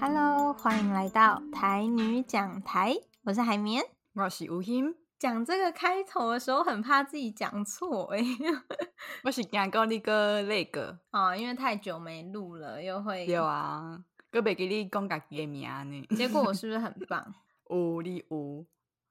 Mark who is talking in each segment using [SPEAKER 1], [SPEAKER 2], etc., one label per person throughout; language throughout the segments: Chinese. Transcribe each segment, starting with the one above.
[SPEAKER 1] Hello，欢迎来到台女讲台，我是海绵，
[SPEAKER 2] 我是吴昕。
[SPEAKER 1] 讲这个开头的时候，很怕自己讲错哎，
[SPEAKER 2] 我是讲到那个那个
[SPEAKER 1] 哦，因为太久没录了，又会
[SPEAKER 2] 有啊，个别给你讲家己的名呢。
[SPEAKER 1] 结果我是不是很棒？
[SPEAKER 2] 有你有，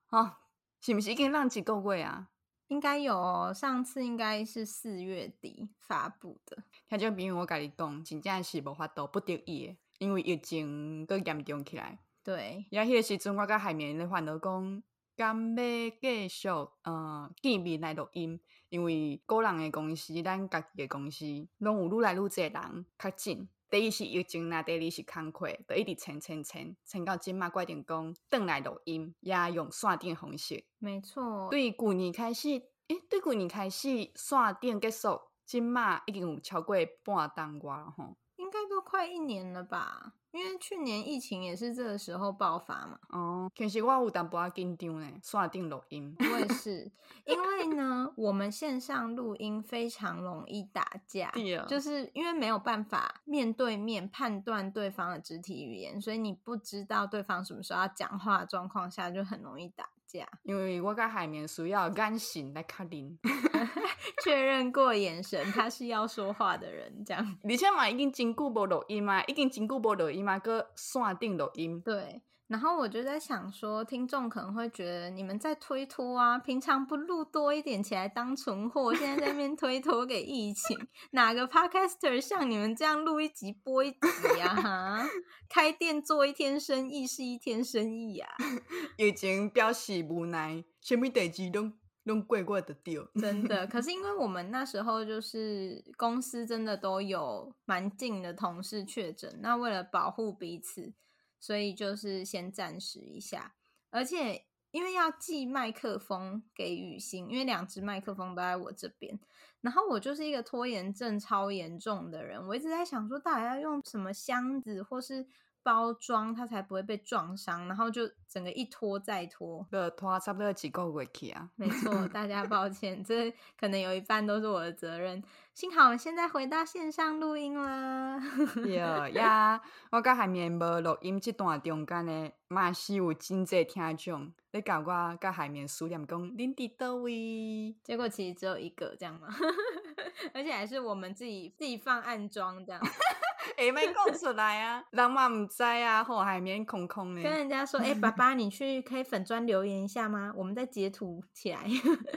[SPEAKER 2] 哦，是不是已经让几个月啊？
[SPEAKER 1] 应该有哦，上次应该是四月底发布的。
[SPEAKER 2] 听众朋友，我跟你讲，真正是无法度不得已，因为疫情更严重起来。
[SPEAKER 1] 对，
[SPEAKER 2] 也迄个时阵，我甲海绵咧烦恼讲，敢要继续呃见面来录音，因为个人的公司，咱家己的公司，拢有愈来愈侪人较紧。第一是疫情啦，第二是工课，就一直签签签，签到今嘛决定讲，转来录音，也用线顶方式。
[SPEAKER 1] 没错，
[SPEAKER 2] 对，旧年开始，诶，对，旧年开始线顶结束，今嘛已经有超过半当月了吼。
[SPEAKER 1] 都快一年了吧？因为去年疫情也是这个时候爆发嘛。
[SPEAKER 2] 哦，其实我有淡薄仔紧张呢，刷定录音。
[SPEAKER 1] 我也是，因为呢，我们线上录音非常容易打架，就是因为没有办法面对面判断对方的肢体语言，所以你不知道对方什么时候要讲话的状况下，就很容易打。
[SPEAKER 2] 因为我跟海绵需要眼神来确认，
[SPEAKER 1] 确认过眼神，他是要说话的人，这样。
[SPEAKER 2] 而且嘛，已经真久无录音嘛，已经真久无录音嘛，搁线顶录音。
[SPEAKER 1] 对。然后我就在想说，听众可能会觉得你们在推脱啊，平常不录多一点起来当存货，现在在那边推脱给疫情，哪个 podcaster 像你们这样录一集播一集呀？哈，开店做一天生意是一天生意呀。
[SPEAKER 2] 已经表示无奈，什么代志都都怪怪的掉。
[SPEAKER 1] 真的，可 是因为我们那时候就是公司真的都有蛮近的同事确诊，那为了保护彼此。所以就是先暂时一下，而且因为要寄麦克风给雨欣，因为两只麦克风都在我这边，然后我就是一个拖延症超严重的人，我一直在想说，到底要用什么箱子或是包装，它才不会被撞伤，然后就整个一拖再拖，
[SPEAKER 2] 呃，拖差不多几个月去啊。
[SPEAKER 1] 没错，大家抱 歉，这可能有一半都是我的责任。幸好我现在回到线上录音啦。
[SPEAKER 2] 对呀，我甲海绵无录音这段中间呢，嘛是有真济听众在甲我甲海绵思念讲，恁伫叨位？
[SPEAKER 1] 结果其实只有一个这样嘛，而且还是我们自己自己放暗装这样。
[SPEAKER 2] 哎，没讲出来啊，人嘛唔知啊，后海绵空空的。
[SPEAKER 1] 跟人家说，哎、欸，爸爸，你去 开粉砖留言一下吗？我们再截图起来。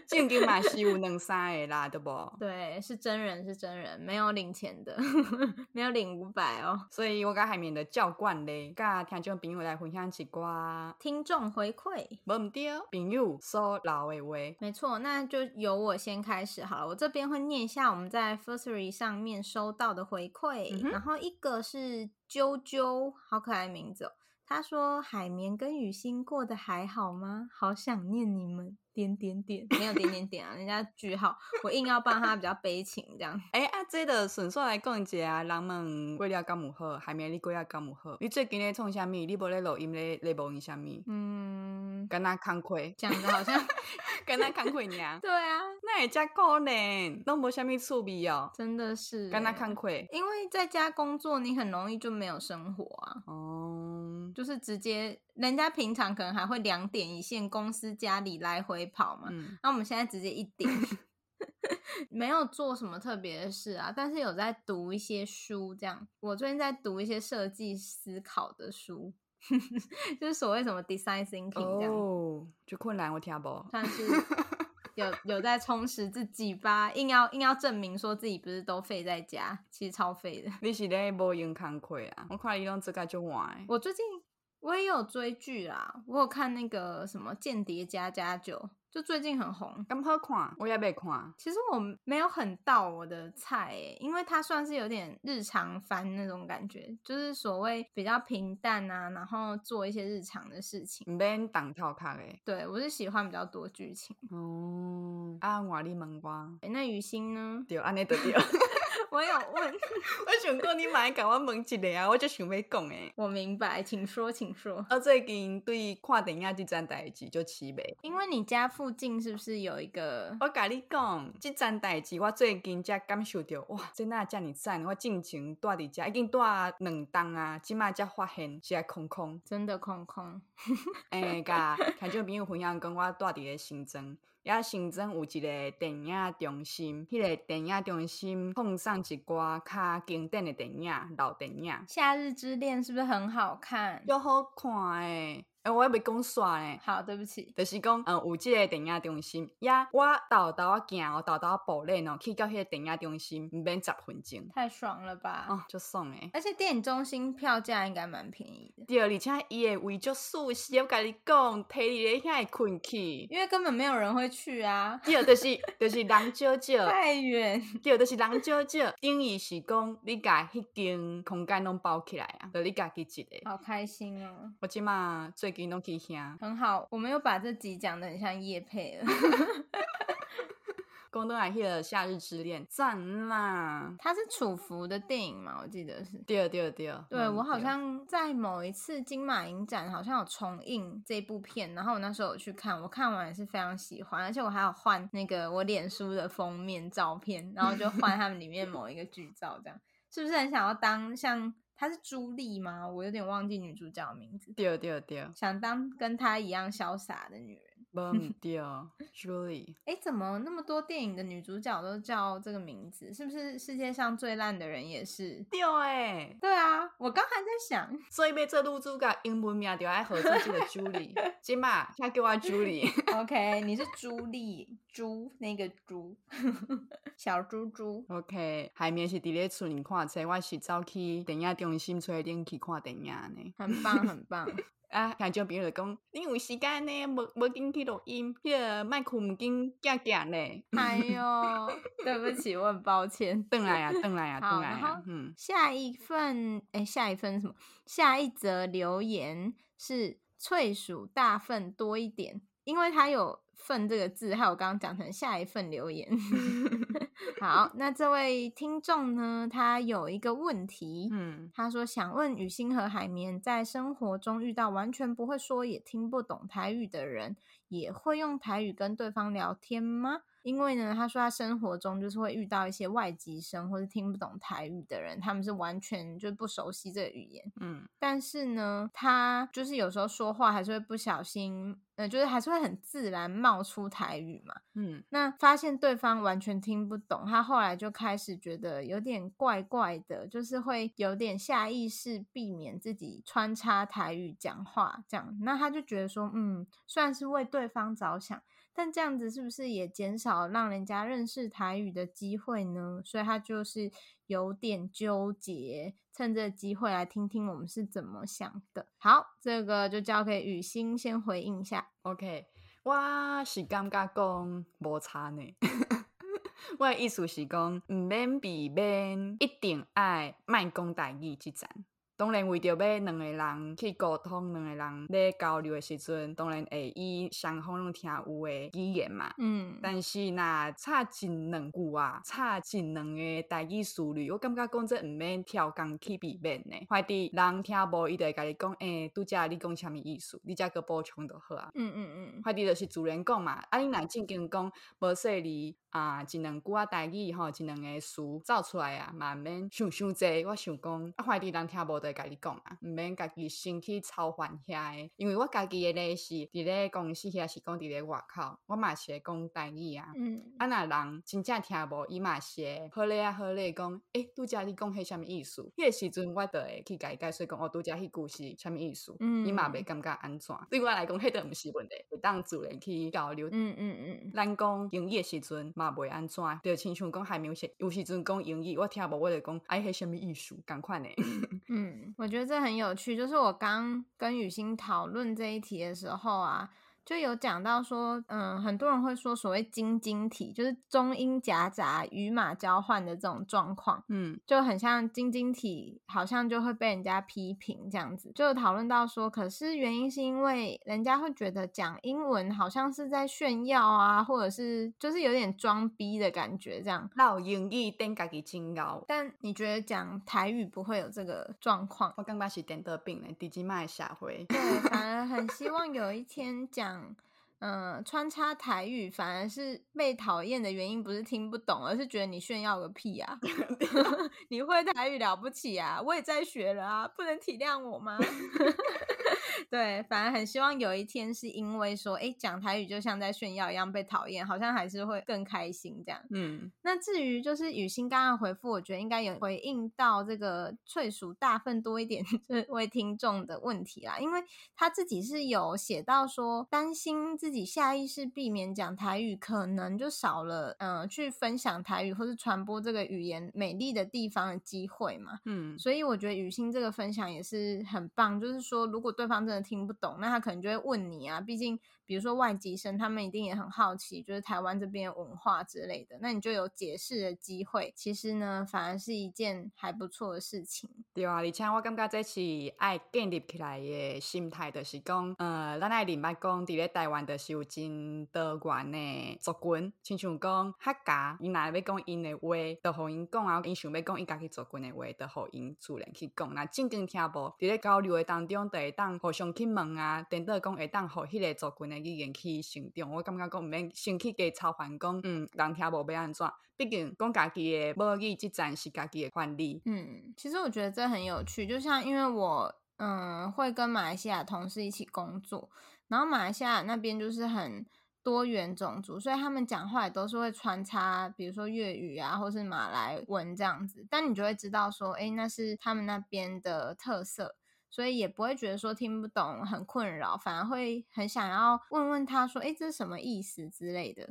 [SPEAKER 2] 正经嘛是有两三个啦，对不？
[SPEAKER 1] 对，是真人，是真人，没有领钱的，没有领五百哦。
[SPEAKER 2] 所以我跟海绵的教官咧，甲听众朋友来分享一寡
[SPEAKER 1] 听众回馈，
[SPEAKER 2] 无唔对，朋友说老的话。
[SPEAKER 1] 没错，那就由我先开始好了。我这边会念一下我们在 Firstory 上面收到的回馈，嗯、然后一个是啾啾，好可爱的名字哦。他说：“海绵跟雨欣过得还好吗？好想念你们。”点点点，没有点点点啊，人家句号，我硬要帮他比较悲情这样。
[SPEAKER 2] 哎、欸，啊，这个顺顺来讲一下，人们过了敢有好，海绵你过了敢有好？你最近在创啥咪？你无咧录音咧？咧无影啥咪？嗯，跟他康亏，
[SPEAKER 1] 讲的好像
[SPEAKER 2] 跟他康亏样。
[SPEAKER 1] 对啊，
[SPEAKER 2] 那也加可怜，都无啥咪趣味哦。
[SPEAKER 1] 真的是
[SPEAKER 2] 跟他康亏，
[SPEAKER 1] 因为在家工作，你很容易就没有生活啊。
[SPEAKER 2] 哦，
[SPEAKER 1] 就是直接。人家平常可能还会两点一线，公司家里来回跑嘛。那、我们现在直接一点，没有做什么特别的事啊。但是有在读一些书，这样。我最近在读一些设计思考的书，就是所谓什么 design thinking 这样。
[SPEAKER 2] 哦，就困难我听不。
[SPEAKER 1] 但是有有在充实自己吧，硬要硬要证明说自己不是都废在家，其实超废的。
[SPEAKER 2] 你是咧无用工课啊？我看你用这个就玩。
[SPEAKER 1] 我最近。我也有追剧啦，我有看那个什么《间谍家家酒》，就最近很红，
[SPEAKER 2] 刚好看，我也没看。
[SPEAKER 1] 其实我没有很到我的菜诶，因为它算是有点日常番那种感觉，就是所谓比较平淡啊，然后做一些日常的事情。
[SPEAKER 2] 免当套卡诶，
[SPEAKER 1] 对，我是喜欢比较多剧情。
[SPEAKER 2] 哦，啊，我你问我，
[SPEAKER 1] 诶，那雨欣呢？
[SPEAKER 2] 对，安尼就对。
[SPEAKER 1] 我有问，
[SPEAKER 2] 我 想过你买甲我问一个啊，我就想要讲诶。
[SPEAKER 1] 我明白，请说，请说。
[SPEAKER 2] 我最近对看电影这件代志就起呗，
[SPEAKER 1] 因为你家附近是不是有一个？
[SPEAKER 2] 我甲你讲，这件代志我最近才感受到，哇，真那这么赞！我进前住伫家已经住两冬啊，今麦才发现是在空空，
[SPEAKER 1] 真的空空。
[SPEAKER 2] 诶，甲听众朋友分享讲，我住伫个新庄。也新增有一个电影中心，迄、那个电影中心碰上一寡较经典的电影，老电影。
[SPEAKER 1] 夏日之恋是不是很好看？
[SPEAKER 2] 又好看诶。哎，我还没讲煞呢。
[SPEAKER 1] 好，对不起。
[SPEAKER 2] 就是讲，嗯，有这个电影中心，呀，我豆豆啊行哦，豆豆啊步练哦，去到迄个电影中心，唔免十分钟。
[SPEAKER 1] 太爽了吧！
[SPEAKER 2] 哦，就爽诶。
[SPEAKER 1] 而且电影中心票价应该蛮便宜的。
[SPEAKER 2] 对，而且伊个位就舒适，我跟你讲，提你咧遐会困去，
[SPEAKER 1] 因为根本没有人会去啊。
[SPEAKER 2] 对，就是就是人少少。
[SPEAKER 1] 太远。
[SPEAKER 2] 对，就是人少少。等于是讲，你家迄间空间拢包起来啊，就你家己一个。
[SPEAKER 1] 好开心哦！
[SPEAKER 2] 我今嘛最。
[SPEAKER 1] 很好，我们又把这集讲的很像夜配了。
[SPEAKER 2] 广东来去了《夏日之恋》，赞啦！
[SPEAKER 1] 它是楚服的电影嘛？我记得是。
[SPEAKER 2] 对对对。
[SPEAKER 1] 对、嗯、我好像在某一次金马影展，好像有重映这部片，然后我那时候有去看，我看完也是非常喜欢，而且我还有换那个我脸书的封面照片，然后就换他们里面某一个剧照，这样是不是很想要当像？她是朱莉吗？我有点忘记女主角的名字。
[SPEAKER 2] 对对对，
[SPEAKER 1] 想当跟她一样潇洒的女人。
[SPEAKER 2] 不对，朱 莉。
[SPEAKER 1] 哎，怎么那么多电影的女主角都叫这个名字？是不是世界上最烂的人也是？
[SPEAKER 2] 对哎，
[SPEAKER 1] 对啊，我刚还在想，
[SPEAKER 2] 所以被这女主角英文名就爱合作这个朱莉。今嘛，他叫我朱莉。
[SPEAKER 1] OK，你是朱莉，猪那个猪，小猪猪。
[SPEAKER 2] OK，海绵是伫咧厝里看册，我是走去电影中心吹电去看电影呢。
[SPEAKER 1] 很棒，很棒。
[SPEAKER 2] 啊，听众朋友就讲，你有时间呢，无无紧去录音，迄个麦克唔紧夹夹呢。
[SPEAKER 1] 哎呦，对不起，我很抱歉。
[SPEAKER 2] 等来呀，等来呀，等来
[SPEAKER 1] 呀。嗯，下一份，哎、欸，下一份什么？下一则留言是脆薯大份多一点，因为它有。份这个字，还有刚刚讲成下一份留言。好，那这位听众呢，他有一个问题，嗯，他说想问雨欣和海绵，在生活中遇到完全不会说也听不懂台语的人，也会用台语跟对方聊天吗？因为呢，他说他生活中就是会遇到一些外籍生或是听不懂台语的人，他们是完全就不熟悉这个语言，嗯，但是呢，他就是有时候说话还是会不小心，呃，就是还是会很自然冒出台语嘛，嗯，那发现对方完全听不懂，他后来就开始觉得有点怪怪的，就是会有点下意识避免自己穿插台语讲话，这样，那他就觉得说，嗯，算是为对对方着想。但这样子是不是也减少让人家认识台语的机会呢？所以他就是有点纠结，趁这机会来听听我们是怎么想的。好，这个就交给雨欣先回应一下。
[SPEAKER 2] OK，我是感觉讲无差呢。我的意思是讲，唔免比免一定爱卖讲台语这层。当然，为着要两个人去沟通，两个人咧交流的时阵，当然会以双方拢听有诶语言嘛。嗯。但是若差一两句啊，差一两个代语词语，我感觉讲这毋免挑工去避免呢。快滴人听无，伊就会甲你讲，诶、欸，拄则你讲啥物意思？你则个补充就好啊。嗯嗯嗯。快滴就是自然讲嘛，啊，你若正经讲无说你啊，一两句啊代语吼，一两个词造出来啊，嘛免想伤济。我想讲，啊，快递人听无的。甲你讲啊，毋免家己先去操烦遐诶，因为我家己诶咧是伫咧公司遐是讲伫咧外口，我嘛是会讲台语啊。嗯，啊若人真正听无，伊嘛是会好咧啊好咧讲，诶，拄则你讲迄啥物意思？迄个时阵我着会去甲伊解释讲，哦，拄则迄句是啥物意思？嗯，伊嘛袂感觉安怎？对我来讲，迄个毋是问题，会当自然去交流。嗯嗯嗯，咱讲英语诶时阵嘛袂安怎？就亲像讲还没有写，有时阵讲英语，我听无我就讲，哎，迄啥物意思？共款诶。嗯。
[SPEAKER 1] 我觉得这很有趣，就是我刚跟雨欣讨论这一题的时候啊，就有讲到说，嗯，很多人会说所谓晶晶体，就是中英夹杂、语码交换的这种状况，
[SPEAKER 2] 嗯，
[SPEAKER 1] 就很像晶晶体，好像就会被人家批评这样子。就讨论到说，可是原因是因为人家会觉得讲英文好像是在炫耀啊，或者是就是有点装逼的感觉这样。
[SPEAKER 2] 老英语等家己真高，
[SPEAKER 1] 但你觉得讲台语不会有这个状况？
[SPEAKER 2] 我感觉是点得病的，第几卖下回。
[SPEAKER 1] 对，反而很希望有一天讲。嗯、呃，穿插台语反而是被讨厌的原因，不是听不懂，而是觉得你炫耀个屁啊！你会台语了不起啊？我也在学了啊，不能体谅我吗？对，反而很希望有一天是因为说，哎，讲台语就像在炫耀一样被讨厌，好像还是会更开心这样。
[SPEAKER 2] 嗯，
[SPEAKER 1] 那至于就是雨欣刚刚回复，我觉得应该有回应到这个翠鼠大份多一点 这位听众的问题啦，因为他自己是有写到说，担心自己下意识避免讲台语，可能就少了嗯、呃、去分享台语或是传播这个语言美丽的地方的机会嘛。
[SPEAKER 2] 嗯，
[SPEAKER 1] 所以我觉得雨欣这个分享也是很棒，就是说如果对方真的听不懂，那他可能就会问你啊。毕竟，比如说外籍生，他们一定也很好奇，就是台湾这边文化之类的，那你就有解释的机会。其实呢，反而是一件还不错的事情。
[SPEAKER 2] 对啊，而且我感觉这是爱建立起来的心态，就是讲，呃，咱爱明白讲，伫咧台湾的是有真多元的族群，亲像讲客家，伊若要讲因的话，就互因讲啊，因想要讲伊家己族群的话，就互因主人去讲。那正经听无，伫咧交流的当中，就会当互相去问啊，等到讲会当互迄个族群的语言去成长。我感觉讲毋免先去加操烦讲，嗯，人听无要安怎？毕竟讲家己的母语，即阵是家己的权利。
[SPEAKER 1] 嗯，其实我觉得这很有趣，就像因为我嗯会跟马来西亚同事一起工作，然后马来西亚那边就是很多元种族，所以他们讲话也都是会穿插，比如说粤语啊，或是马来文这样子，但你就会知道说，诶，那是他们那边的特色。所以也不会觉得说听不懂很困扰，反而会很想要问问他说：“哎，这是什么意思之类的。”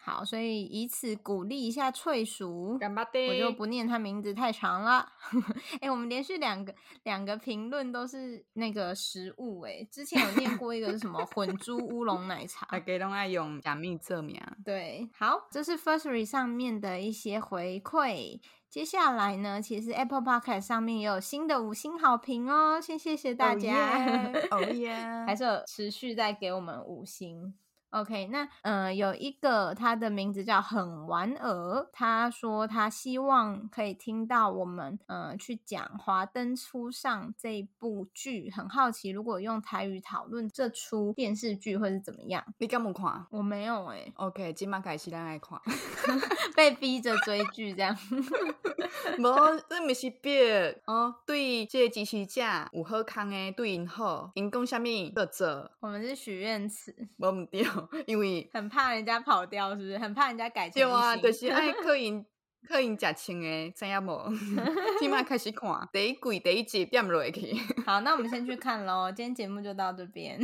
[SPEAKER 1] 好，所以以此鼓励一下脆薯，我就不念他名字太长了。哎，我们连续两个两个评论都是那个食物，哎，之前有念过一个是什么混珠乌龙奶茶，
[SPEAKER 2] 大家都爱用假名测名。
[SPEAKER 1] 对，好，这是 Firstory 上面的一些回馈。接下来呢，其实 Apple Podcast 上面也有新的五星好评哦，先谢谢大家，
[SPEAKER 2] 哦 耶，
[SPEAKER 1] 还是有持续在给我们五星。OK，那嗯、呃，有一个他的名字叫很玩儿，他说他希望可以听到我们嗯、呃、去讲《华灯初上》这部剧，很好奇如果用台语讨论这出电视剧会是怎么样？
[SPEAKER 2] 你敢有看？
[SPEAKER 1] 我没有哎、欸。
[SPEAKER 2] OK，今晚开始咱爱看，
[SPEAKER 1] 被逼着追剧这样。
[SPEAKER 2] 无，这不是别哦。对，这个支持者有好康诶，对因好，因讲啥物就做。
[SPEAKER 1] 我们是许愿池，
[SPEAKER 2] 无唔对。因为
[SPEAKER 1] 很怕人家跑掉，是不是？很怕人家改成。
[SPEAKER 2] 对啊，就是爱 客因客因食青诶，知影无？今麦开始看第一季第一集点落去。
[SPEAKER 1] 好，那我们先去看喽。今天节目就到这边。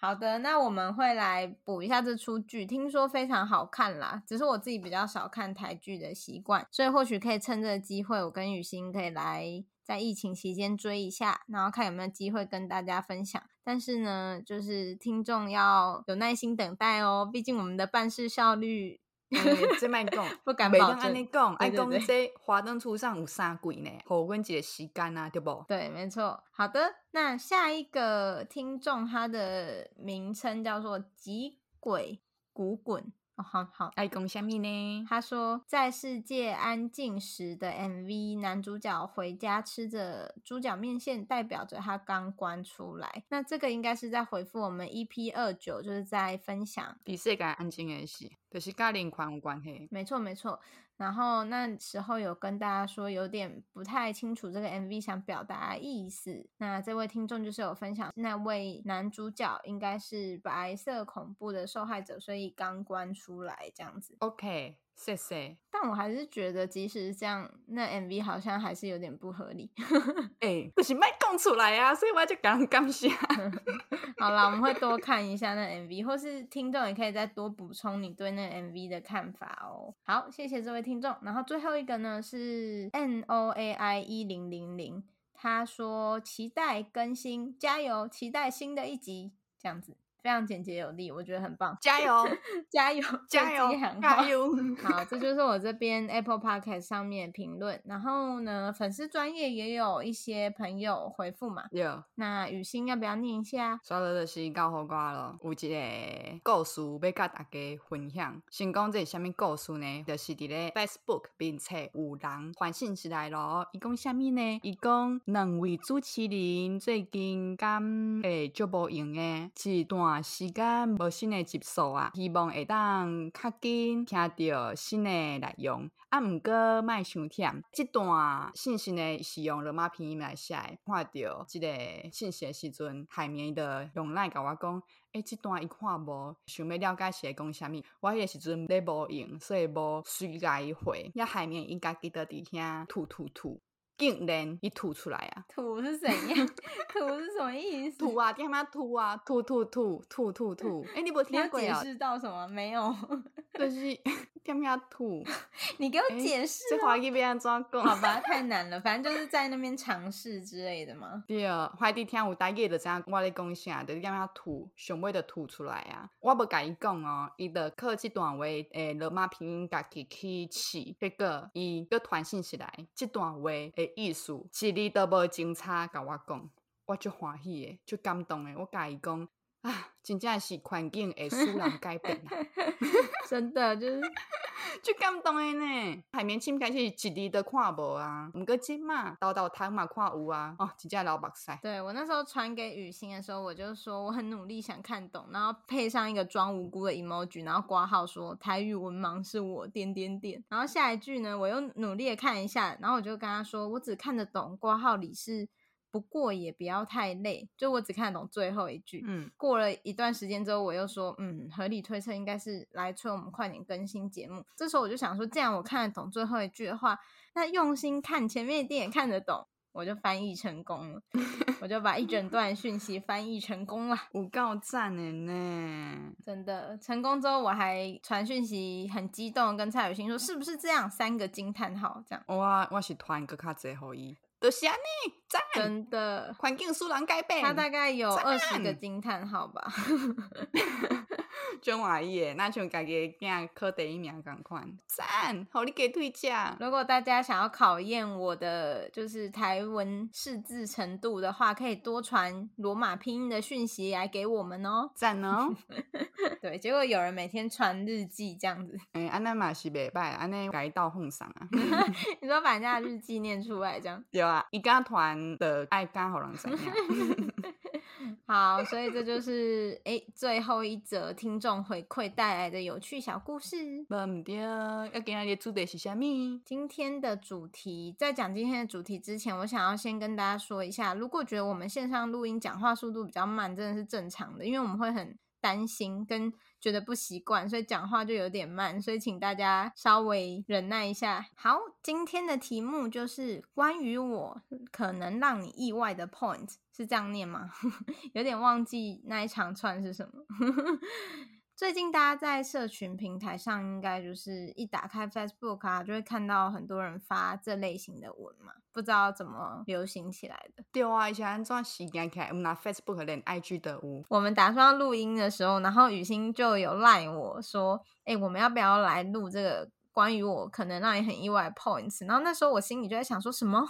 [SPEAKER 1] 好的，那我们会来补一下这出剧，听说非常好看啦。只是我自己比较少看台剧的习惯，所以或许可以趁这个机会，我跟雨欣可以来。在疫情期间追一下，然后看有没有机会跟大家分享。但是呢，就是听众要有耐心等待哦，毕竟我们的办事效率，
[SPEAKER 2] 这么讲
[SPEAKER 1] 不敢保证。
[SPEAKER 2] 按你讲，按讲这华灯初上有三鬼呢，好阮一个时间啊，对不？
[SPEAKER 1] 对，没错。好的，那下一个听众他的名称叫做吉鬼古滚。哦，好好，
[SPEAKER 2] 爱讲虾米呢？
[SPEAKER 1] 他说，在世界安静时的 MV，男主角回家吃着猪脚面线，代表着他刚关出来。那这个应该是在回复我们 EP 二九，就是在分享
[SPEAKER 2] 比世界安静的事，就是跟灵魂有关系。
[SPEAKER 1] 没错，没错。然后那时候有跟大家说，有点不太清楚这个 MV 想表达的意思。那这位听众就是有分享，那位男主角应该是白色恐怖的受害者，所以刚关出来这样子。
[SPEAKER 2] OK。谢谢，
[SPEAKER 1] 但我还是觉得，即使是这样，那 MV 好像还是有点不合理。
[SPEAKER 2] 哎、欸，不行，卖供出来啊，所以我就刚刚下。
[SPEAKER 1] 好啦，我们会多看一下那 MV，或是听众也可以再多补充你对那 MV 的看法哦。好，谢谢这位听众。然后最后一个呢是 N O A I 一零零零。他说期待更新，加油，期待新的一集，这样子。非常简洁有力，我觉得很棒。
[SPEAKER 2] 加油，
[SPEAKER 1] 加油，
[SPEAKER 2] 加油，加油！
[SPEAKER 1] 好，这就是我这边 Apple Podcast 上面评论。然后呢，粉丝专业也有一些朋友回复嘛。
[SPEAKER 2] 有。
[SPEAKER 1] 那雨欣要不要念一下？
[SPEAKER 2] 刷到的是高火瓜了。有一个故事要跟大家分享。先讲这是什么故事呢？就是伫咧 Facebook 并且有人传信息来咯。伊讲什么呢？伊讲两位主持人最近敢诶足无用诶，一段。时间无新的集数啊，希望会当较紧听到新的内容。啊，毋过卖伤忝，这段信息呢是用罗马拼音来写。看到这个信息的时阵，海绵的用来甲我讲，诶、欸，这段伊看无，想要了解是讲啥物。我迄个时阵咧无用，所以无随甲伊回。也海绵应该记得伫遐吐吐吐。竟然一吐出来啊！
[SPEAKER 1] 吐是怎样？吐是什么意思？
[SPEAKER 2] 吐啊！干嘛吐啊？吐吐吐吐吐吐！哎、欸，你不听过？
[SPEAKER 1] 解释到什么？没有，
[SPEAKER 2] 就是 干嘛吐？
[SPEAKER 1] 你给我解释、
[SPEAKER 2] 欸。这华语变怎讲？
[SPEAKER 1] 好吧，太难了。反正就是在那边尝试之类的嘛。
[SPEAKER 2] 对啊，快地听有大概就知影我咧讲啥，就是干嘛吐？想要就吐出来啊！我无甲伊讲哦，伊的靠即段话诶，罗马拼音家己去试，结果伊个传信息来，这段话诶。意思一字都无精差，甲我讲，我就欢喜诶，就感动诶。我甲伊讲啊，真正是环境会使人改变啊，
[SPEAKER 1] 真的就是
[SPEAKER 2] 就感动的呢。海绵青开始一字都看无啊，毋过即嘛，倒倒汤嘛看有啊，哦，真正流目屎。
[SPEAKER 1] 对，我那时候传给雨欣的时候，我就说我很努力想看懂，然后配上一个装无辜的 emoji，然后挂号说台语文盲是我点点点，然后下一句呢，我又努力的看一下，然后我就跟他说，我只看得懂挂号里是。不过也不要太累，就我只看得懂最后一句。嗯，过了一段时间之后，我又说，嗯，合理推测应该是来催我们快点更新节目。这时候我就想说，既然我看得懂最后一句的话，那用心看前面一定也看得懂，我就翻译成功了。我就把一整段讯息翻译成功了，
[SPEAKER 2] 我够赞的呢！
[SPEAKER 1] 真的成功之后，我还传讯息很激动，跟蔡雨欣说，是不是这样？三个惊叹号这样。
[SPEAKER 2] 哇我是团个卡最后一。都是安尼赞，
[SPEAKER 1] 真的
[SPEAKER 2] 环境使人改变。
[SPEAKER 1] 他大概有二十个惊叹号吧。
[SPEAKER 2] 真怀疑，那像家己囝考第一名同款，赞，好你给推荐。
[SPEAKER 1] 如果大家想要考验我的就是台文识字程度的话，可以多传罗马拼音的讯息来给我们哦，
[SPEAKER 2] 赞哦。
[SPEAKER 1] 对，结果有人每天传日记这样子，
[SPEAKER 2] 哎、欸，安那嘛是袂歹，安娜改道奉上啊。
[SPEAKER 1] 你说把人家的日记念出来这样？
[SPEAKER 2] 有啊，一家团的爱家好人怎样？
[SPEAKER 1] 好，所以这就是哎、欸、最后一则听众回馈带来的有趣小故事。
[SPEAKER 2] 不对，要今天的主题是什么？
[SPEAKER 1] 今天的主题，在讲今天的主题之前，我想要先跟大家说一下，如果觉得我们线上录音讲话速度比较慢，真的是正常的，因为我们会很担心跟觉得不习惯，所以讲话就有点慢，所以请大家稍微忍耐一下。好，今天的题目就是关于我可能让你意外的 point，是这样念吗？有点忘记那一长串是什么。最近大家在社群平台上，应该就是一打开 Facebook 啊，就会看到很多人发这类型的文嘛，不知道怎么流行起来的。
[SPEAKER 2] 对啊，以前安怎时间起来，我们拿 Facebook 连 IG 都有。
[SPEAKER 1] 我们打算要录音的时候，然后雨欣就有赖我说：“哎、欸，我们要不要来录这个关于我可能让你很意外的 points？” 然后那时候我心里就在想，说什么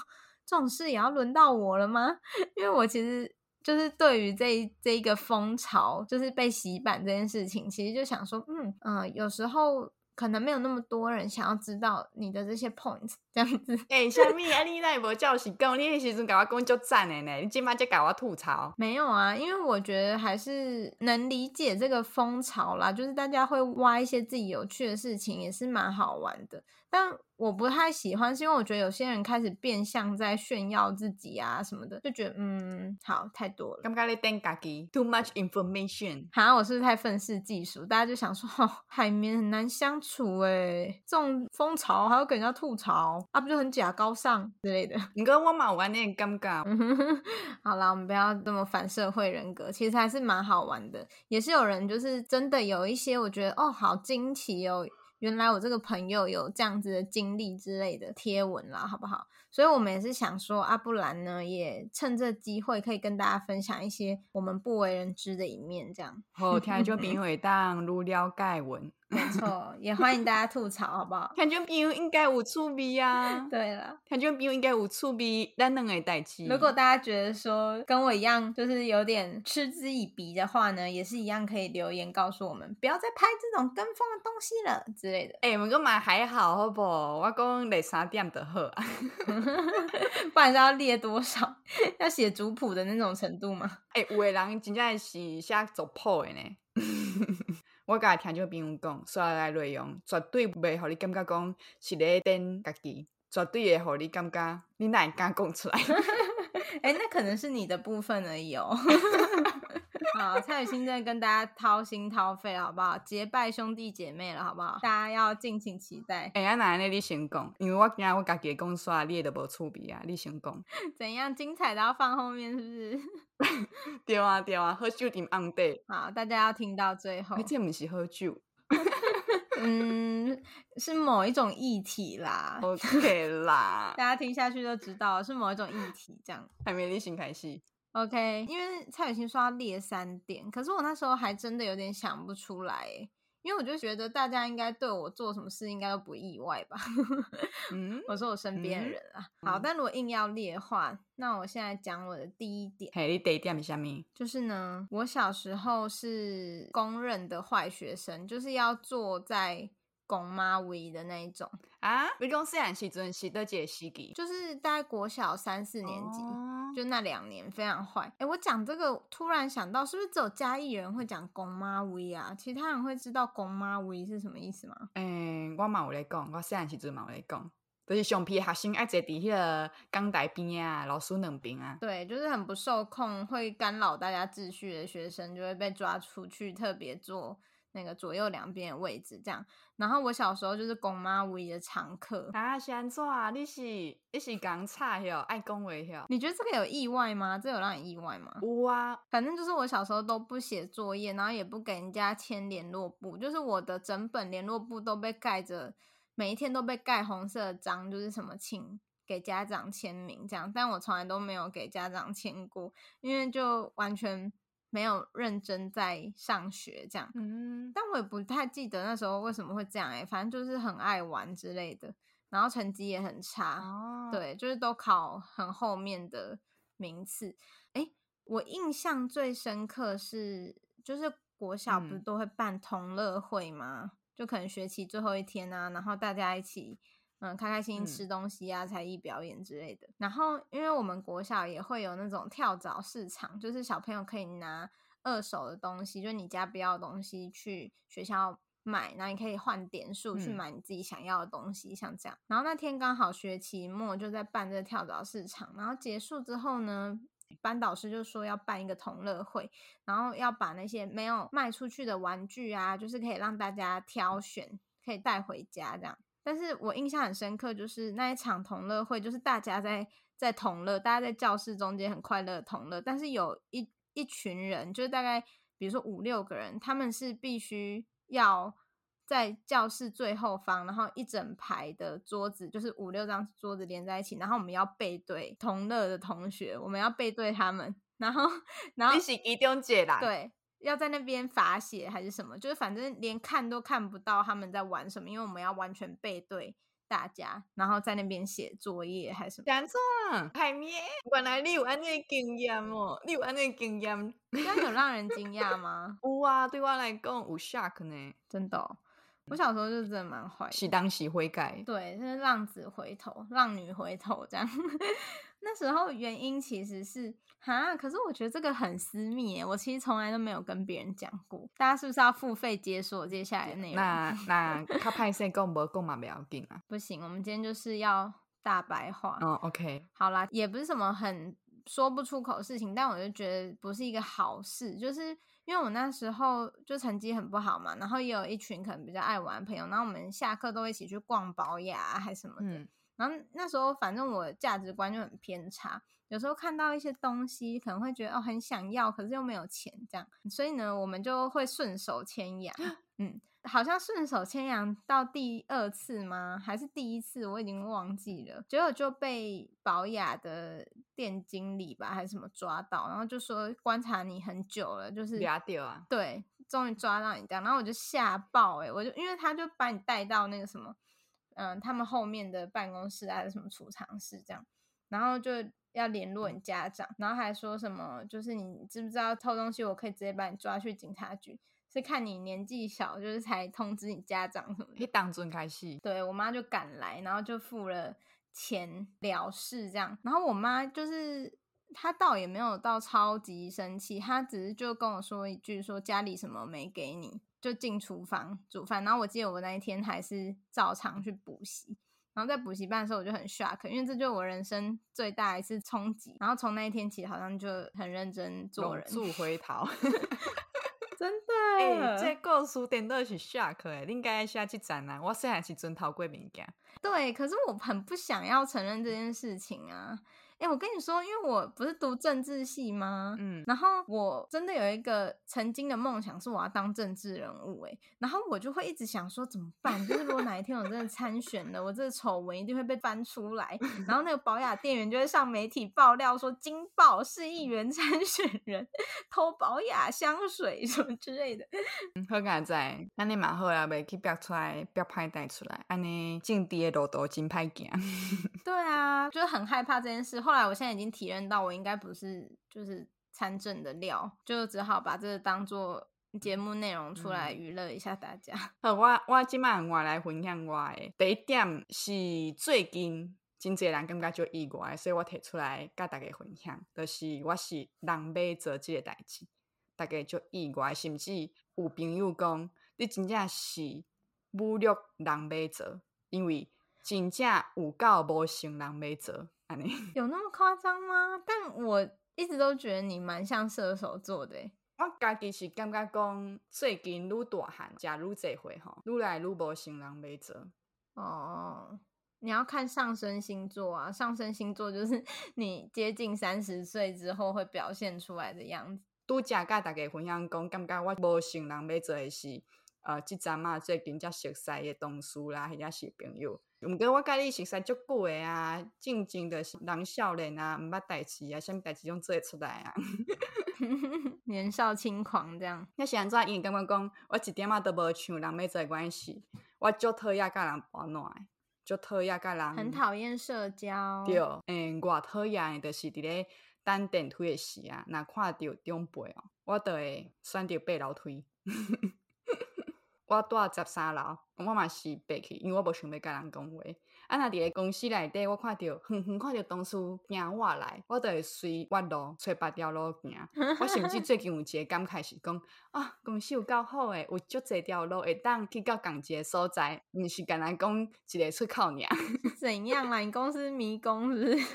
[SPEAKER 1] 这种事也要轮到我了吗？因为我其实。就是对于这一这一个风潮，就是被洗版这件事情，其实就想说，嗯嗯、呃，有时候。可能没有那么多人想要知道你的这些 points 这样子。
[SPEAKER 2] 哎、欸，小米啊，你那无叫是讲，你那时阵跟我讲就赞的呢，你今麦就搞我吐槽。
[SPEAKER 1] 没有啊，因为我觉得还是能理解这个风潮啦，就是大家会挖一些自己有趣的事情，也是蛮好玩的。但我不太喜欢，是因为我觉得有些人开始变相在炫耀自己啊什么的，就觉得嗯，好太多了。
[SPEAKER 2] 感觉你等家己 too much information。
[SPEAKER 1] 好像我是不是太愤世嫉俗？大家就想说，哦，海绵很难相处哎，这种风潮还要给人家吐槽啊，不就很假高尚之类的？
[SPEAKER 2] 你跟我嘛玩点尴尬。
[SPEAKER 1] 好啦，我们不要这么反社会人格，其实还是蛮好玩的。也是有人就是真的有一些，我觉得哦，好惊奇哦。原来我这个朋友有这样子的经历之类的贴文啦，好不好？所以我们也是想说，阿不然呢，也趁这机会可以跟大家分享一些我们不为人知的一面，这样。
[SPEAKER 2] 好，听众朋友会当如了解文。
[SPEAKER 1] 没错，也欢迎大家吐槽，好不好？
[SPEAKER 2] 听众朋友应该有趣味啊。
[SPEAKER 1] 对了，
[SPEAKER 2] 听众朋友应该有趣味，咱两个代志。
[SPEAKER 1] 如果大家觉得说跟我一样，就是有点嗤之以鼻的话呢，也是一样可以留言告诉我们，不要再拍这种跟风的东西了之类的。
[SPEAKER 2] 哎、欸，我们买还好，好不？我讲两三点的好，
[SPEAKER 1] 不然是要列多少？要写族谱的那种程度吗？
[SPEAKER 2] 哎、欸，有的人真正是写族谱的呢。我甲听著朋友讲，所有的内容绝对袂互你感觉讲是咧等家己，绝对会互你感觉你哪会敢讲出来？
[SPEAKER 1] 哎、那可能是你的部分而已哦。好，蔡雨欣在跟大家掏心掏肺，好不好？结拜兄弟姐妹了，好不好？大家要敬请期待。
[SPEAKER 2] 哎、欸，呀，奶奶？你先讲，因为我今日我家己讲煞，你也都无趣味啊。你先讲，
[SPEAKER 1] 怎样？精彩都要放后面，是不是？
[SPEAKER 2] 对啊，对啊，喝酒点昂得。
[SPEAKER 1] 好，大家要听到最后。
[SPEAKER 2] 这不是喝酒，
[SPEAKER 1] 嗯，是某一种议题啦。
[SPEAKER 2] OK 啦，
[SPEAKER 1] 大家听下去就知道是某一种议题，这样。
[SPEAKER 2] 还没你先开始。
[SPEAKER 1] OK，因为蔡雨欣说要列三点，可是我那时候还真的有点想不出来，因为我就觉得大家应该对我做什么事应该都不意外吧。嗯，我说我身边的人啊，嗯、好，但如果硬要列的话，那我现在讲我的第一点。
[SPEAKER 2] 嘿，你第一点是？
[SPEAKER 1] 就是呢，我小时候是公认的坏学生，就是要坐在公妈位的那一种
[SPEAKER 2] 啊。你讲细汉时阵是的几个时期？
[SPEAKER 1] 就是大概国小三四年级。
[SPEAKER 2] 哦
[SPEAKER 1] 就那两年非常坏。哎，我讲这个突然想到，是不是只有嘉义人会讲公妈威啊？其他人会知道公妈威是什么意思吗？
[SPEAKER 2] 诶，我嘛有咧讲，我细汉时阵嘛有咧讲，就是上皮学生爱坐伫迄个讲台边啊，老师两边啊。
[SPEAKER 1] 对，就是很不受控，会干扰大家秩序的学生，就会被抓出去特别做。那个左右两边的位置，这样。然后我小时候就是公妈唯一的常客。啊，是安怎？你是你是讲差哟，爱恭维哟。你觉得这个有意外吗？这有让你意外吗？
[SPEAKER 2] 有啊，
[SPEAKER 1] 反正就是我小时候都不写作业，然后也不给人家签联络簿，就是我的整本联络簿都被盖着，每一天都被盖红色的章，就是什么请给家长签名这样。但我从来都没有给家长签过，因为就完全。没有认真在上学，这样，嗯，但我也不太记得那时候为什么会这样，哎，反正就是很爱玩之类的，然后成绩也很差，哦，对，就是都考很后面的名次，哎，我印象最深刻是，就是国小不是都会办同乐会吗？嗯，就可能学期最后一天啊，然后大家一起。嗯，开开心心吃东西啊，嗯、才艺表演之类的。然后，因为我们国小也会有那种跳蚤市场，就是小朋友可以拿二手的东西，就是你家不要的东西去学校买，然后你可以换点数去买你自己想要的东西，嗯、像这样。然后那天刚好学期末就在办这个跳蚤市场，然后结束之后呢，班导师就说要办一个同乐会，然后要把那些没有卖出去的玩具啊，就是可以让大家挑选，可以带回家这样。但是我印象很深刻，就是那一场同乐会，就是大家在在同乐，大家在教室中间很快乐同乐。但是有一一群人，就是大概比如说五六个人，他们是必须要在教室最后方，然后一整排的桌子，就是五六张桌子连在一起，然后我们要背对同乐的同学，我们要背对他们，然后然后
[SPEAKER 2] 你是其中一个啦，
[SPEAKER 1] 对。要在那边罚写还是什么？就是反正连看都看不到他们在玩什么，因为我们要完全背对大家，然后在那边写作业还是什么？
[SPEAKER 2] 讲错，海绵，原来你有安尼经验哦，你有安尼经验，
[SPEAKER 1] 这样有让人惊讶吗？
[SPEAKER 2] 有啊，对我来讲有 shock 呢，
[SPEAKER 1] 真的、哦。我小时候就真的蛮坏，
[SPEAKER 2] 喜当喜悔改，
[SPEAKER 1] 对，就是浪子回头，浪女回头这样。那时候原因其实是哈，可是我觉得这个很私密耶，我其实从来都没有跟别人讲过。大家是不是要付费解锁接下来的内容？
[SPEAKER 2] 那那他拍摄够不够嘛？不要紧啊。
[SPEAKER 1] 不行，我们今天就是要大白话。
[SPEAKER 2] 哦，OK，
[SPEAKER 1] 好啦，也不是什么很说不出口的事情，但我就觉得不是一个好事，就是。因为我那时候就成绩很不好嘛，然后也有一群可能比较爱玩的朋友，然后我们下课都一起去逛宝雅还是什么的。嗯、然后那时候反正我的价值观就很偏差，有时候看到一些东西可能会觉得哦很想要，可是又没有钱这样，所以呢我们就会顺手牵羊。嗯，好像顺手牵羊到第二次吗？还是第一次？我已经忘记了。结果就被宝雅的店经理吧，还是什么抓到，然后就说观察你很久了，就是
[SPEAKER 2] 抓掉啊，
[SPEAKER 1] 对，终于抓到你这样，然后我就吓爆哎、欸，我就因为他就把你带到那个什么，嗯、呃，他们后面的办公室还是什么储藏室这样，然后就。要联络你家长，然后还说什么？就是你知不知道偷东西，我可以直接把你抓去警察局。是看你年纪小，就是才通知你家长什么的。
[SPEAKER 2] 可以当真开戏。
[SPEAKER 1] 对，我妈就赶来，然后就付了钱了事这样。然后我妈就是她倒也没有到超级生气，她只是就跟我说一句，说家里什么没给你，就进厨房煮饭。然后我记得我那一天还是照常去补习。然后在补习班的时候，我就很 shock，因为这就是我人生最大一次冲击。然后从那一天起，好像就很认真做人，
[SPEAKER 2] 速 回逃，
[SPEAKER 1] 真的。
[SPEAKER 2] 哎、欸，这故事点都是 shock 哎，你应该下去展览！我虽然是尊头过物件，
[SPEAKER 1] 对，可是我很不想要承认这件事情啊。哎、欸，我跟你说，因为我不是读政治系吗？嗯，然后我真的有一个曾经的梦想是我要当政治人物、欸，哎，然后我就会一直想说怎么办？就是如果哪一天我真的参选了，我这个丑闻一定会被翻出来，然后那个保雅店员就会上媒体爆料说金爆市议员参选人偷保雅香水什么之类的。
[SPEAKER 2] 嗯，好佳哉，那你蛮好啊，袂去标出来，标派带出来，安尼政治的路途真歹行。
[SPEAKER 1] 对啊，就是很害怕这件事。后来我现在已经体认到，我应该不是就是参政的料，就只好把这个当做节目内容出来娱乐一下大家。
[SPEAKER 2] 好，我我今晚我来分享我的第一点是最近真侪人感觉就意外，所以我提出来跟大家分享，就是我是人马座这个代志，大家就意外，甚至有朋友讲你真正是侮辱人马座，因为真正有够无成人马座。
[SPEAKER 1] 有那么夸张吗？但我一直都觉得你蛮像射手座的。
[SPEAKER 2] 我家己是感觉讲，最近愈大汉，食愈这回吼，愈来愈无像人马座。
[SPEAKER 1] 哦，你要看上升星座啊，上升星座就是 你接近三十岁之后会表现出来的样子。
[SPEAKER 2] 拄则甲大家分享讲，感觉我无像人马座的是，呃，即阵啊最近才熟悉的同事啦，或者是朋友。毋过我甲你熟悉足久诶啊，静静的是人少年啊，毋捌代志啊，啥物代志拢做会出来啊，
[SPEAKER 1] 年少轻狂这样。
[SPEAKER 2] 那是安怎？因为感觉讲，我一点仔都无像人马座诶关系，我足讨厌甲人保暖诶，足讨厌甲人。
[SPEAKER 1] 很讨厌社交。
[SPEAKER 2] 对，诶、欸，我讨厌诶，就是伫咧等电梯诶时啊，若看到长辈哦，我就会选择爬楼梯。我住十三楼，我嘛是爬去，因为我无想要甲人讲话。啊，若伫咧公司内底，我看着，远远看着同事行我来，我就会随弯路找别条路行。我甚至最近有一个感慨是讲，啊，公司有够好诶，有足侪条路会当去到共一个所在，毋是甲咱讲一个出口尔。
[SPEAKER 1] 怎样啦？你公司迷宫是是？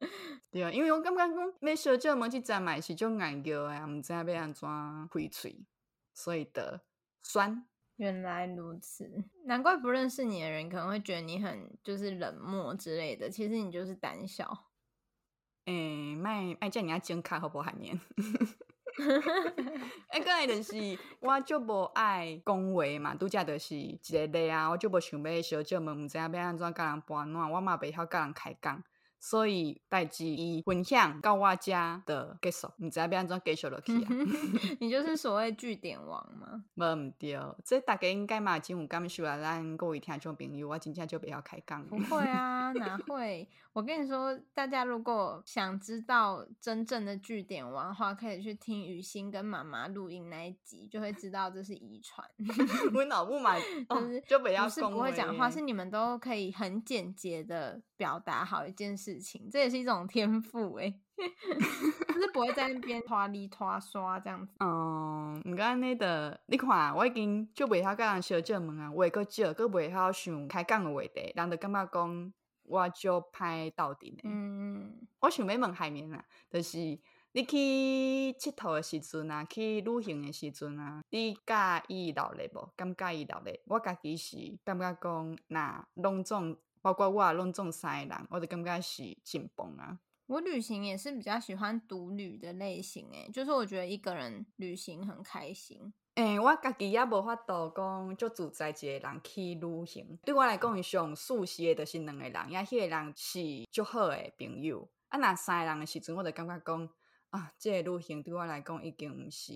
[SPEAKER 2] 对啊，因为我感觉讲，要小姐们去站嘛是种硬叫诶，毋知影要安怎开喙，所以的酸。
[SPEAKER 1] 原来如此，难怪不认识你的人可能会觉得你很就是冷漠之类的。其实你就是胆小。
[SPEAKER 2] 诶、欸，卖卖叫人家剪卡好不好？海绵。哎，刚才就是我就无爱讲话嘛，拄则就是一个例啊，我就无想要小姐们毋知影要安怎甲人搬暖，我嘛袂晓甲人开讲。所以代志伊分享到我家的结束，毋知要安怎继续落去啊？
[SPEAKER 1] 你就是所谓据点王吗？
[SPEAKER 2] 无毋对，这大家应该嘛真有感受啊！咱各位听众朋友，我真正就袂晓开讲。
[SPEAKER 1] 不会啊，哪会？我跟你说，大家如果想知道真正的据点王的话，可以去听雨欣跟妈妈录音那一集，就会知道这是遗传。
[SPEAKER 2] 我脑部嘛，就是就不要
[SPEAKER 1] 不是不会讲话，是你们都可以很简洁的表达好一件事情，这也是一种天赋哎，就是不会在那边拖里拖刷这样子。
[SPEAKER 2] 嗯，唔该那的，你看我已经就袂晓跟人小姐问啊，话阁少，阁袂晓想开讲的话题，人就感觉讲。我就歹斗阵的，嗯，我想要问海绵啊，就是你去佚佗的时阵啊，去旅行的时阵啊，你介意闹热无？感觉意闹热？我家己是感觉讲，那拢总包括我拢总三个人，我就感觉是紧绷啊。
[SPEAKER 1] 我旅行也是比较喜欢独旅的类型，诶，就是我觉得一个人旅行很开心。
[SPEAKER 2] 诶、欸，我家己也无法度讲，就自在一个人去旅行。对我来讲，上舒适的就是两个人，也迄个人是足好的朋友。啊，若三个人的时阵，我就感觉讲啊，这个旅行对我来讲已经毋是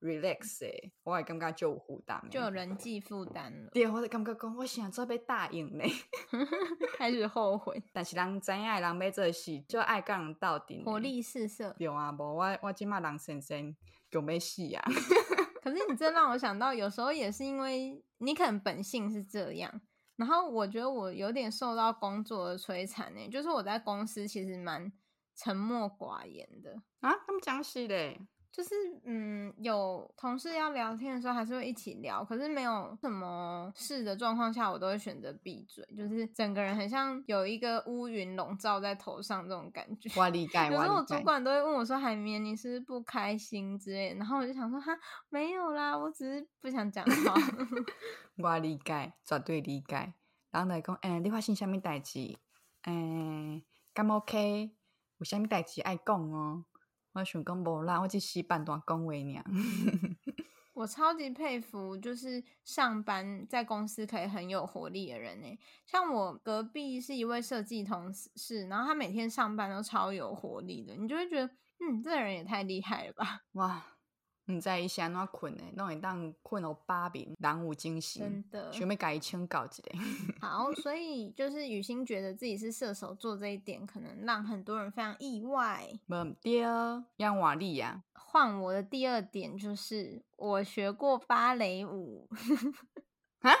[SPEAKER 2] relax 诶，我会感觉就有负担，
[SPEAKER 1] 就有人际负担了。
[SPEAKER 2] 对，我就感觉讲，我想做要答应呢，
[SPEAKER 1] 开始后悔。
[SPEAKER 2] 但是人知影的人要做事，就爱甲人斗阵，
[SPEAKER 1] 活力四射。
[SPEAKER 2] 对啊，无我我即马人生生就要死啊！
[SPEAKER 1] 可是你这让我想到，有时候也是因为你可能本性是这样，然后我觉得我有点受到工作的摧残呢。就是我在公司其实蛮沉默寡言的
[SPEAKER 2] 啊，他们讲是的。
[SPEAKER 1] 就是嗯，有同事要聊天的时候，还是会一起聊。可是没有什么事的状况下，我都会选择闭嘴。就是整个人很像有一个乌云笼罩在头上这种感觉。
[SPEAKER 2] 我理解。有时候
[SPEAKER 1] 我主管都会问我说：“海绵，你是不是不开心之类的？”然后我就想说：“哈，没有啦，我只是不想讲话。”
[SPEAKER 2] 我理解，绝对理解。然后来讲，哎、欸，你发生什么代志？哎、欸，敢 OK？有什么代志爱讲哦？我想讲无啦，我只是半段讲话尔。
[SPEAKER 1] 我超级佩服，就是上班在公司可以很有活力的人呢。像我隔壁是一位设计同事，然后他每天上班都超有活力的，你就会觉得，嗯，这个人也太厉害了吧？
[SPEAKER 2] 哇！毋知伊是安怎困诶，拢会当困到八点，人有精神。
[SPEAKER 1] 真的，
[SPEAKER 2] 想要甲伊请教一下。
[SPEAKER 1] 好，所以就是雨欣觉得自己是射手座这一点，可能让很多人非常意外。
[SPEAKER 2] 没对，让瓦力呀。
[SPEAKER 1] 换我的第二点就是，我学过芭蕾舞。
[SPEAKER 2] 哈？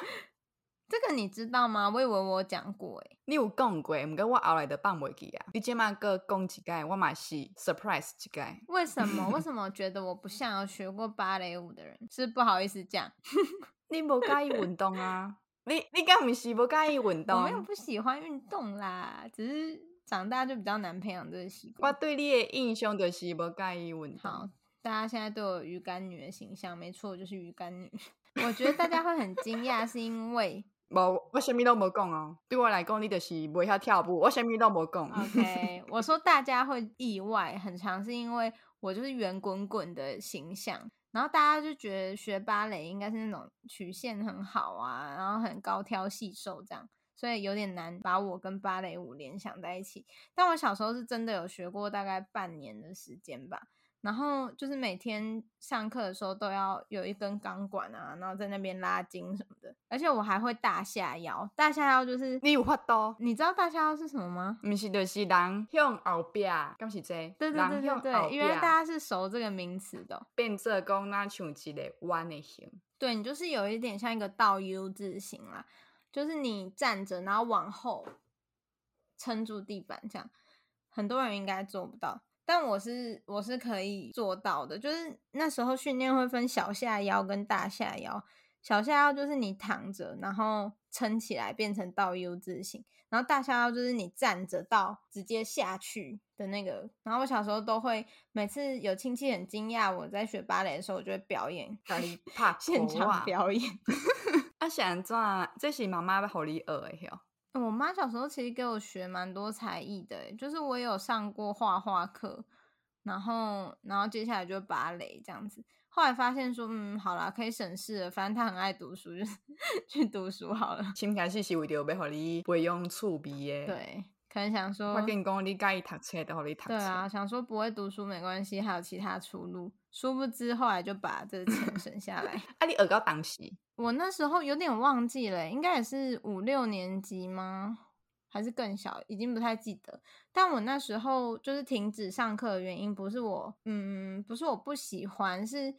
[SPEAKER 1] 这个你知道吗？我以为我讲过诶，
[SPEAKER 2] 你有讲过，唔过我后来就放袂记啊。你今麦个讲一个，我嘛是 surprise 一个。
[SPEAKER 1] 为什么？为什么觉得我不像有学过芭蕾舞的人？是不好意思讲。
[SPEAKER 2] 你不介意运动啊？你你敢不是不介意运动？
[SPEAKER 1] 我没有不喜欢运动啦，只是长大就比较难培养这个习惯。
[SPEAKER 2] 我对你的印象就是不介意运动。
[SPEAKER 1] 好，大家现在都有鱼干女的形象，没错，就是鱼干女。我觉得大家会很惊讶，是因为。
[SPEAKER 2] 无，我什么都无讲哦。对我来讲，你就是袂晓跳舞，我什么都无讲。
[SPEAKER 1] OK，我说大家会意外，很常是因为我就是圆滚滚的形象，然后大家就觉得学芭蕾应该是那种曲线很好啊，然后很高挑细瘦这样，所以有点难把我跟芭蕾舞联想在一起。但我小时候是真的有学过，大概半年的时间吧。然后就是每天上课的时候都要有一根钢管啊，然后在那边拉筋什么的，而且我还会大下腰。大下腰就是
[SPEAKER 2] 你有法度？
[SPEAKER 1] 你知道大下腰是什么吗？
[SPEAKER 2] 不是，就是人向后壁，敢是这？
[SPEAKER 1] 对对对对对，因为大家是熟这个名词的。
[SPEAKER 2] 变做讲那像一个弯的形。
[SPEAKER 1] 对，你就是有一点像一个倒 U 字形啦，就是你站着然后往后撑住地板这样，很多人应该做不到。但我是我是可以做到的，就是那时候训练会分小下腰跟大下腰。小下腰就是你躺着，然后撑起来变成倒 U 字形，然后大下腰就是你站着到直接下去的那个。然后我小时候都会，每次有亲戚很惊讶我在学芭蕾的时候，我就会表演，
[SPEAKER 2] 怕
[SPEAKER 1] 现场表演。
[SPEAKER 2] 啊，想怎？这是妈妈要给你学的哟。
[SPEAKER 1] 我妈小时候其实给我学蛮多才艺的，就是我有上过画画课，然后然后接下来就芭蕾这样子。后来发现说，嗯，好啦，可以省事了，反正她很爱读书，就是 去读书好了。前
[SPEAKER 2] 开始是为了要让你培养趣味的，
[SPEAKER 1] 对，可能想说，
[SPEAKER 2] 我跟你讲，你介意读册，就让你读册。
[SPEAKER 1] 对啊，想说不会读书没关系，还有其他出路。殊不知后来就把这个钱省下来。
[SPEAKER 2] 啊，你学到当时？
[SPEAKER 1] 我那时候有点忘记了，应该也是五六年级吗？还是更小？已经不太记得。但我那时候就是停止上课的原因，不是我，嗯，不是我不喜欢，是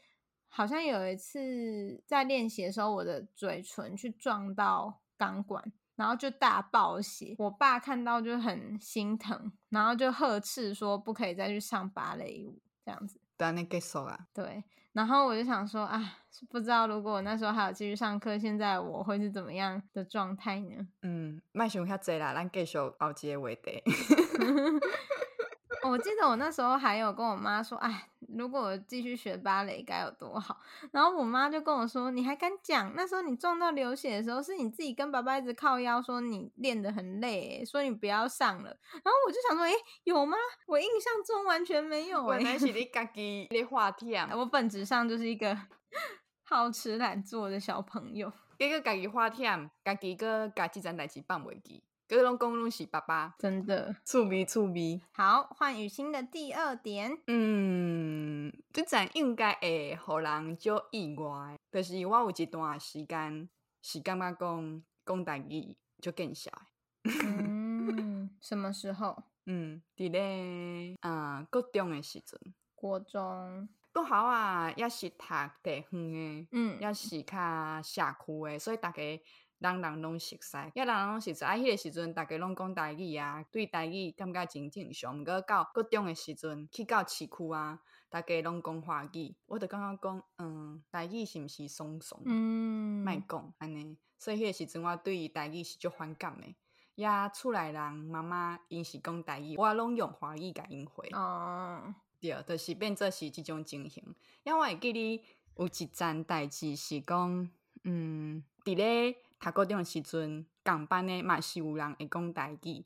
[SPEAKER 1] 好像有一次在练习的时候，我的嘴唇去撞到钢管，然后就大爆血。我爸看到就很心疼，然后就呵斥说不可以再去上芭蕾舞这样子。
[SPEAKER 2] 等你给手啊？
[SPEAKER 1] 对。然后我就想说，啊，不知道如果我那时候还有继续上课，现在我会是怎么样的状态呢？
[SPEAKER 2] 嗯，卖想遐济啦，咱继续后一个话题。
[SPEAKER 1] 我记得我那时候还有跟我妈说，哎，如果我继续学芭蕾该有多好。然后我妈就跟我说，你还敢讲？那时候你撞到流血的时候，是你自己跟爸爸一直靠腰说你练得很累，说你不要上了。然后我就想说，哎，有吗？我印象中完全没有。
[SPEAKER 2] 原来是你 自己的话题啊。
[SPEAKER 1] 我本质上就是一个 好吃懒做的小朋友。
[SPEAKER 2] 结果家己花忝，家己个家己欉代志放袂记，各拢讲拢是爸爸，
[SPEAKER 1] 真的
[SPEAKER 2] 趣味趣味。
[SPEAKER 1] 好，换雨欣的第二点。
[SPEAKER 2] 嗯，这阵应该会互人足意外，就是我有一段时间是感觉讲讲台语就更少。
[SPEAKER 1] 嗯，什么时候？
[SPEAKER 2] 嗯，伫咧啊，高中的时阵，
[SPEAKER 1] 国中。
[SPEAKER 2] 国好啊，也是读地方的，
[SPEAKER 1] 嗯，
[SPEAKER 2] 也是较社区的，所以大家人人拢熟悉，也人人拢熟悉。啊，迄个时阵，大家拢讲台语啊，对台语感觉真正常。毋过到高中诶时阵，去到市区啊，大家拢讲华语，我就感觉讲，嗯，台语是毋是松松？嗯，卖讲安尼。所以迄个时阵，我对台语是足反感的。也厝内人妈妈因是讲台语，我拢用华语甲因回。哦。对，就是变做是这种情形。因为我会记得有一件代志是讲，嗯，伫咧读高中诶时阵，共班诶嘛是有人会讲台语，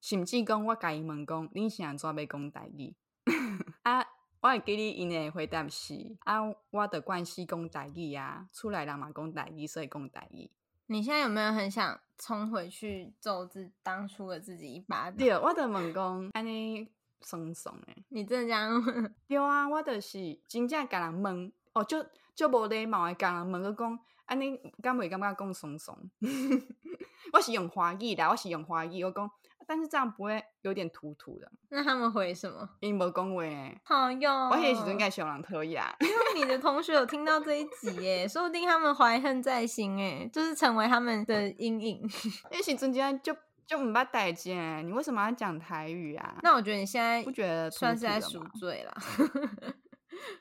[SPEAKER 2] 甚至讲我甲伊问讲，你是安怎要讲台语？啊，我会记得因诶回答是，啊，我的关系讲台语啊，厝内人嘛讲台语，所以讲台语。
[SPEAKER 1] 你现在有没有很想冲回去揍自当初的自己一巴掌？
[SPEAKER 2] 对，我的问讲，安尼。怂怂诶，
[SPEAKER 1] 你真的这样问？
[SPEAKER 2] 对啊，我就是真正甲人问，哦，就就无礼貌诶，甲人问个讲，安尼敢会感觉讲松松？我是用华语啦，我是用华语，我讲，但是这样不会有点土土的。
[SPEAKER 1] 那他们回什么？
[SPEAKER 2] 因无讲话。
[SPEAKER 1] 好用，
[SPEAKER 2] 我迄时阵应该是有人讨厌。
[SPEAKER 1] 因为你的同学有听到这一集耶，说不定他们怀恨在心诶，就是成为他们的阴影。
[SPEAKER 2] 迄时阵间就。就唔把代见，你为什么要讲台语啊？
[SPEAKER 1] 那我觉得你现在
[SPEAKER 2] 不觉得
[SPEAKER 1] 算是在赎罪了，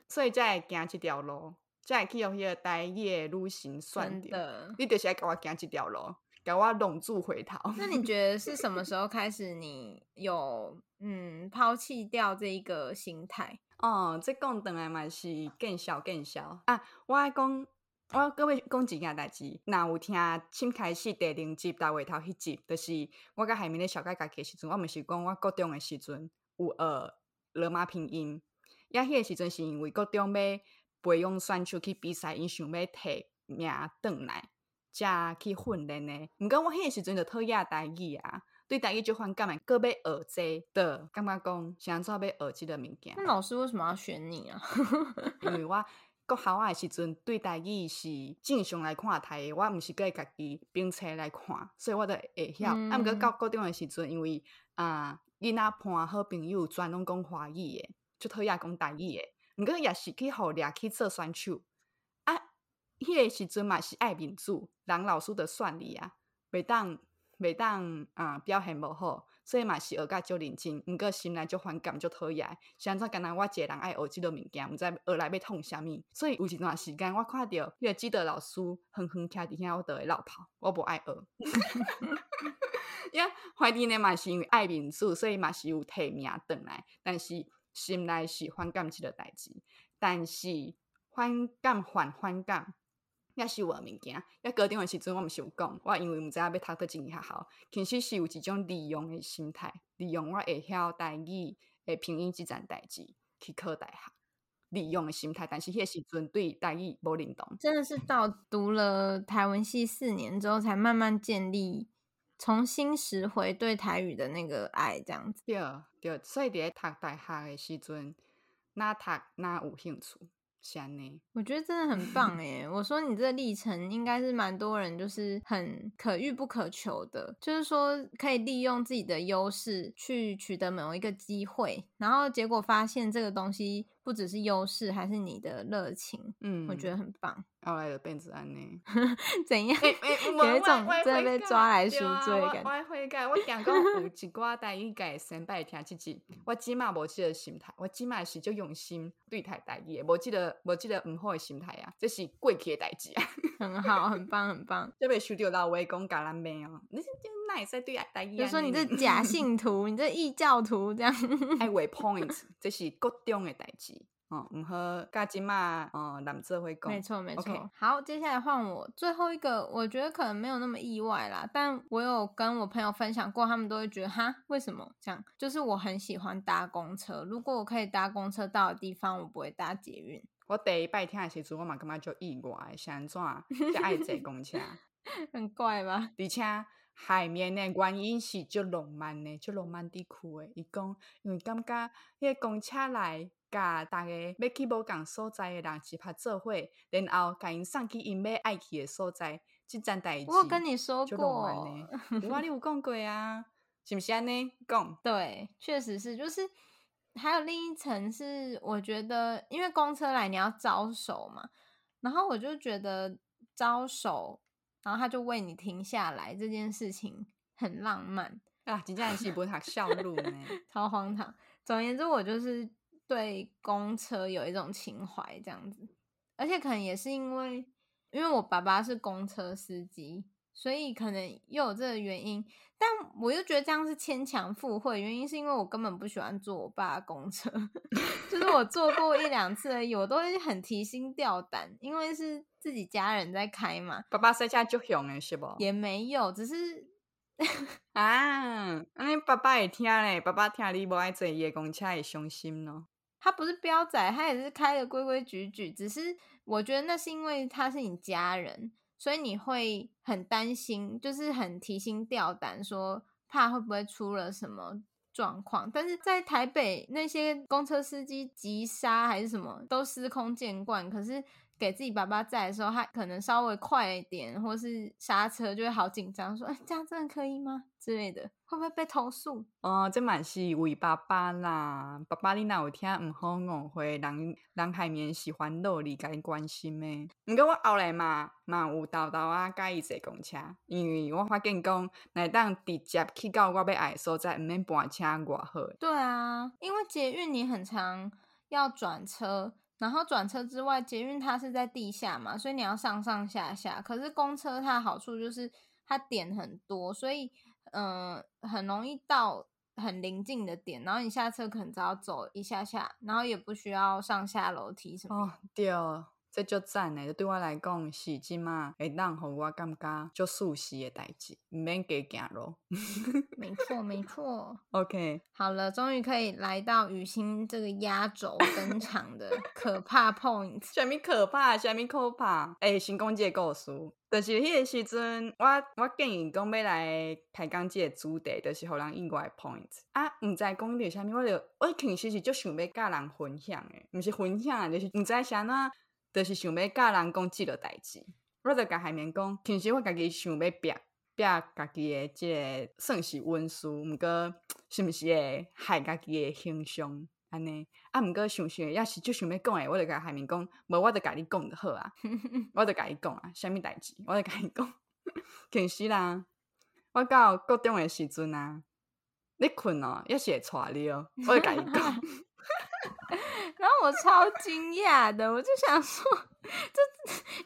[SPEAKER 2] 所以才会行这条路，才会去用迄个台语的路行算的。你就是爱甲我行这条路，给我拢住回头。
[SPEAKER 1] 那你觉得是什么时候开始，你有嗯抛弃掉这一个心态？
[SPEAKER 2] 哦，这讲等来嘛是更小更小啊！我爱讲。我各位讲一件代志，那有听新开始第零集大尾头迄集，就是我甲海绵咧小盖家己时阵，我毋是讲我国中诶时阵有学罗马拼音，也迄个时阵是因为国中要培养选手去比赛，因想要摕名转来，才去训练诶。毋过我迄个时阵就讨厌台语啊，对台语就反感诶，阁要学这的，感觉讲想做要学即个物件。
[SPEAKER 1] 那老师为什么要选你啊？
[SPEAKER 2] 因为我。国校诶，时阵对台语是正常来看台语，我毋是佮家己并册来看，所以我都会晓。啊，毋过到高中诶时阵，因为啊，囡仔伴好朋友全拢讲华语诶，就讨厌讲台语诶。毋过也是去互掠去做选手啊，迄个时阵嘛是爱面子，人老师的算你啊，袂当袂当啊表现无好。所以嘛是学甲足认真，毋过心内足反感足讨厌。现在敢若我一个人爱学即个物件，毋知学来要创啥物。所以有一段时间，我看到迄个指导老师远远徛伫遐，我就会落跑，我无爱学。呀，怀疑呢嘛是因为爱面子，所以嘛是有提名转来，但是心内是反感即个代志。但是反感反反感。也是我物件，也高中的时阵，我毋是有讲，我因为毋知影要读到一个学校，其实是有一种利用的心态，利用我会晓代语诶拼音即件代志去考大学，利用的心态。但是迄个时阵对台语无认同，
[SPEAKER 1] 真的是到读了台文系四年之后，才慢慢建立，重新拾回对台语的那个爱，这样子。
[SPEAKER 2] 对对，所以伫咧读大学的时阵，那读那有兴趣。
[SPEAKER 1] 我觉得真的很棒哎！我说你这个历程应该是蛮多人就是很可遇不可求的，就是说可以利用自己的优势去取得某一个机会，然后结果发现这个东西不只是优势，还是你的热情。嗯，我觉得很棒。
[SPEAKER 2] 后来的变子安呢？
[SPEAKER 1] 怎样？欸欸、有一种真的被抓来赎罪的感觉。
[SPEAKER 2] 我悔改，我讲讲有 一寡台语改先拜听自己，我起码无这个心态，我起码是就用心对待台语，无这个无这个唔好的心态啊，这是过去的代志啊。
[SPEAKER 1] 很好，很棒，很棒。
[SPEAKER 2] 这边收到老外讲橄榄妹哦，你是哪会使对台语？
[SPEAKER 1] 就说你这假 信徒，你这异教徒这样。
[SPEAKER 2] 哎，为 point，这是国中的代志。哦，唔好，加金嘛，哦，男子会
[SPEAKER 1] 讲，没错没错。好，接下来换我最后一个，我觉得可能没有那么意外啦，但我有跟我朋友分享过，他们都会觉得哈，为什么这样？就是我很喜欢搭公车，如果我可以搭公车到的地方，我不会搭捷运。
[SPEAKER 2] 我第一拜听的时阵，我嘛感觉就意外，是安怎就爱坐公车，
[SPEAKER 1] 很怪吧？
[SPEAKER 2] 而且海面的原因是就浪漫的，就浪漫地区的。伊讲，因为感觉迄个公车来，甲大家要去无共所在的人一拍做伙，然后甲因送去因要爱去的所在，这件代志。
[SPEAKER 1] 我跟你说过，
[SPEAKER 2] 有啊，你有讲过啊？是不是安尼讲？
[SPEAKER 1] 对，确实是，就是。还有另一层是，我觉得因为公车来你要招手嘛，然后我就觉得招手，然后他就为你停下来这件事情很浪漫
[SPEAKER 2] 啊！真正是不太笑路呢，
[SPEAKER 1] 超荒唐。总而言之，我就是对公车有一种情怀这样子，而且可能也是因为，因为我爸爸是公车司机。所以可能又有这个原因，但我又觉得这样是牵强附会。原因是因为我根本不喜欢坐我爸公车，就是我坐过一两次而已，我都会很提心吊胆，因为是自己家人在开嘛。
[SPEAKER 2] 爸爸在家就凶诶，是不？
[SPEAKER 1] 也没有，只是
[SPEAKER 2] 啊，那爸爸也听嘞，爸爸听你不爱坐夜公车也伤心咯。
[SPEAKER 1] 他不是彪仔，他也是开的规规矩矩，只是我觉得那是因为他是你家人。所以你会很担心，就是很提心吊胆，说怕会不会出了什么状况。但是在台北，那些公车司机急刹还是什么都司空见惯，可是给自己爸爸载的时候，他可能稍微快一点，或是刹车就会好紧张，说：“哎，这样真的可以吗？”之类的，会不会被投诉？
[SPEAKER 2] 哦，这蛮是为爸爸啦，爸爸你哪有听唔好误会，人人海绵喜欢乐你，该关心咩？毋过我后来嘛，嘛有豆豆啊，介意坐公车，因为我发现讲，来当直接去到我要爱所在，唔免搬车偌好。
[SPEAKER 1] 对啊，因为捷运你很常要转车，然后转车之外，捷运它是在地下嘛，所以你要上上下下。可是公车它的好处就是它点很多，所以。嗯，很容易到很临近的点，然后你下车可能只要走一下下，然后也不需要上下楼梯什么。
[SPEAKER 2] 哦，对，这就赞呢，对我来讲是即嘛会当让我感觉就舒适的代志，唔免加行路。
[SPEAKER 1] 没错，没错。
[SPEAKER 2] OK，
[SPEAKER 1] 好了，终于可以来到雨欣这个压轴登场的可怕 point。
[SPEAKER 2] 虾米可怕？虾米可怕？诶，先讲这个故事。就是迄个时阵，我我建议讲要来开讲这个主题，就是互人意外 point 啊，毋知讲着啥物，我就我其实是就想要甲人分享诶，毋是分享，就是毋知啥物，就是想要甲人讲即个代志。我著甲海绵讲，其实我家己想要煏煏家己诶，即个算是温书，毋过是毋是会害家己诶形象。安尼啊，毋过想想，要是就想要讲诶，我著甲海绵讲，无我著甲你讲就好啊，我著甲伊讲啊，啥物代志，我著甲伊讲。其实啦，我到高中诶时阵啊，你困哦，抑是会带你哦，我著甲伊讲。
[SPEAKER 1] 然后我超惊讶的，我就想说，这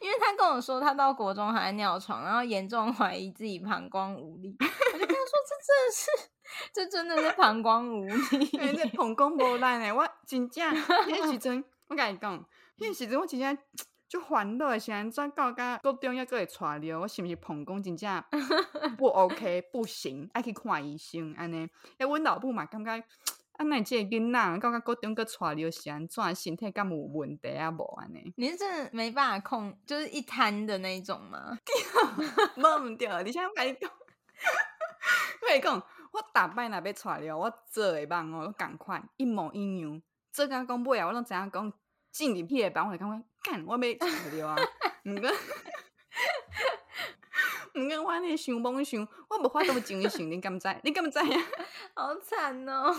[SPEAKER 1] 因为他跟我说他到国中还在尿床，然后严重怀疑自己膀胱无力，我就跟他说，这真的是。这真的是膀胱无力，
[SPEAKER 2] 这膀胱无力呢。我真正迄时阵，我跟你讲，迄时阵我真正就烦恼的是安怎到甲高中抑搁会带尿，我是毋是膀胱真正不 OK 不行，爱去看医生安尼。哎，阮老母嘛感觉，啊，那这个囡仔到甲高中搁带尿是安怎，身体敢有问题啊无安尼？
[SPEAKER 1] 你是真的没办法控，就是一摊的那一种
[SPEAKER 2] 吗？无毋对，你先甲你讲，我甲你讲。我逐摆若要带了，我做会梦哦，我共款一模一样。做甲讲尾啊，我拢知影讲进入去个房，我就感觉干，我要带了啊！毋过，毋过我安尼想梦想，我无法度精神，你敢知？你敢知影？
[SPEAKER 1] 好惨哦！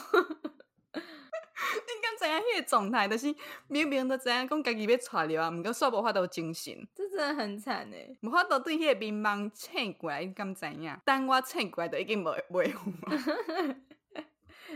[SPEAKER 2] 你敢知影？迄个状态，就是明明都知影讲家己要娶了啊，毋过煞无法度精神。
[SPEAKER 1] 这真的很惨诶！
[SPEAKER 2] 无法度对迄个迷茫醒过来，你敢知影？等我醒过来，就已经袂袂有。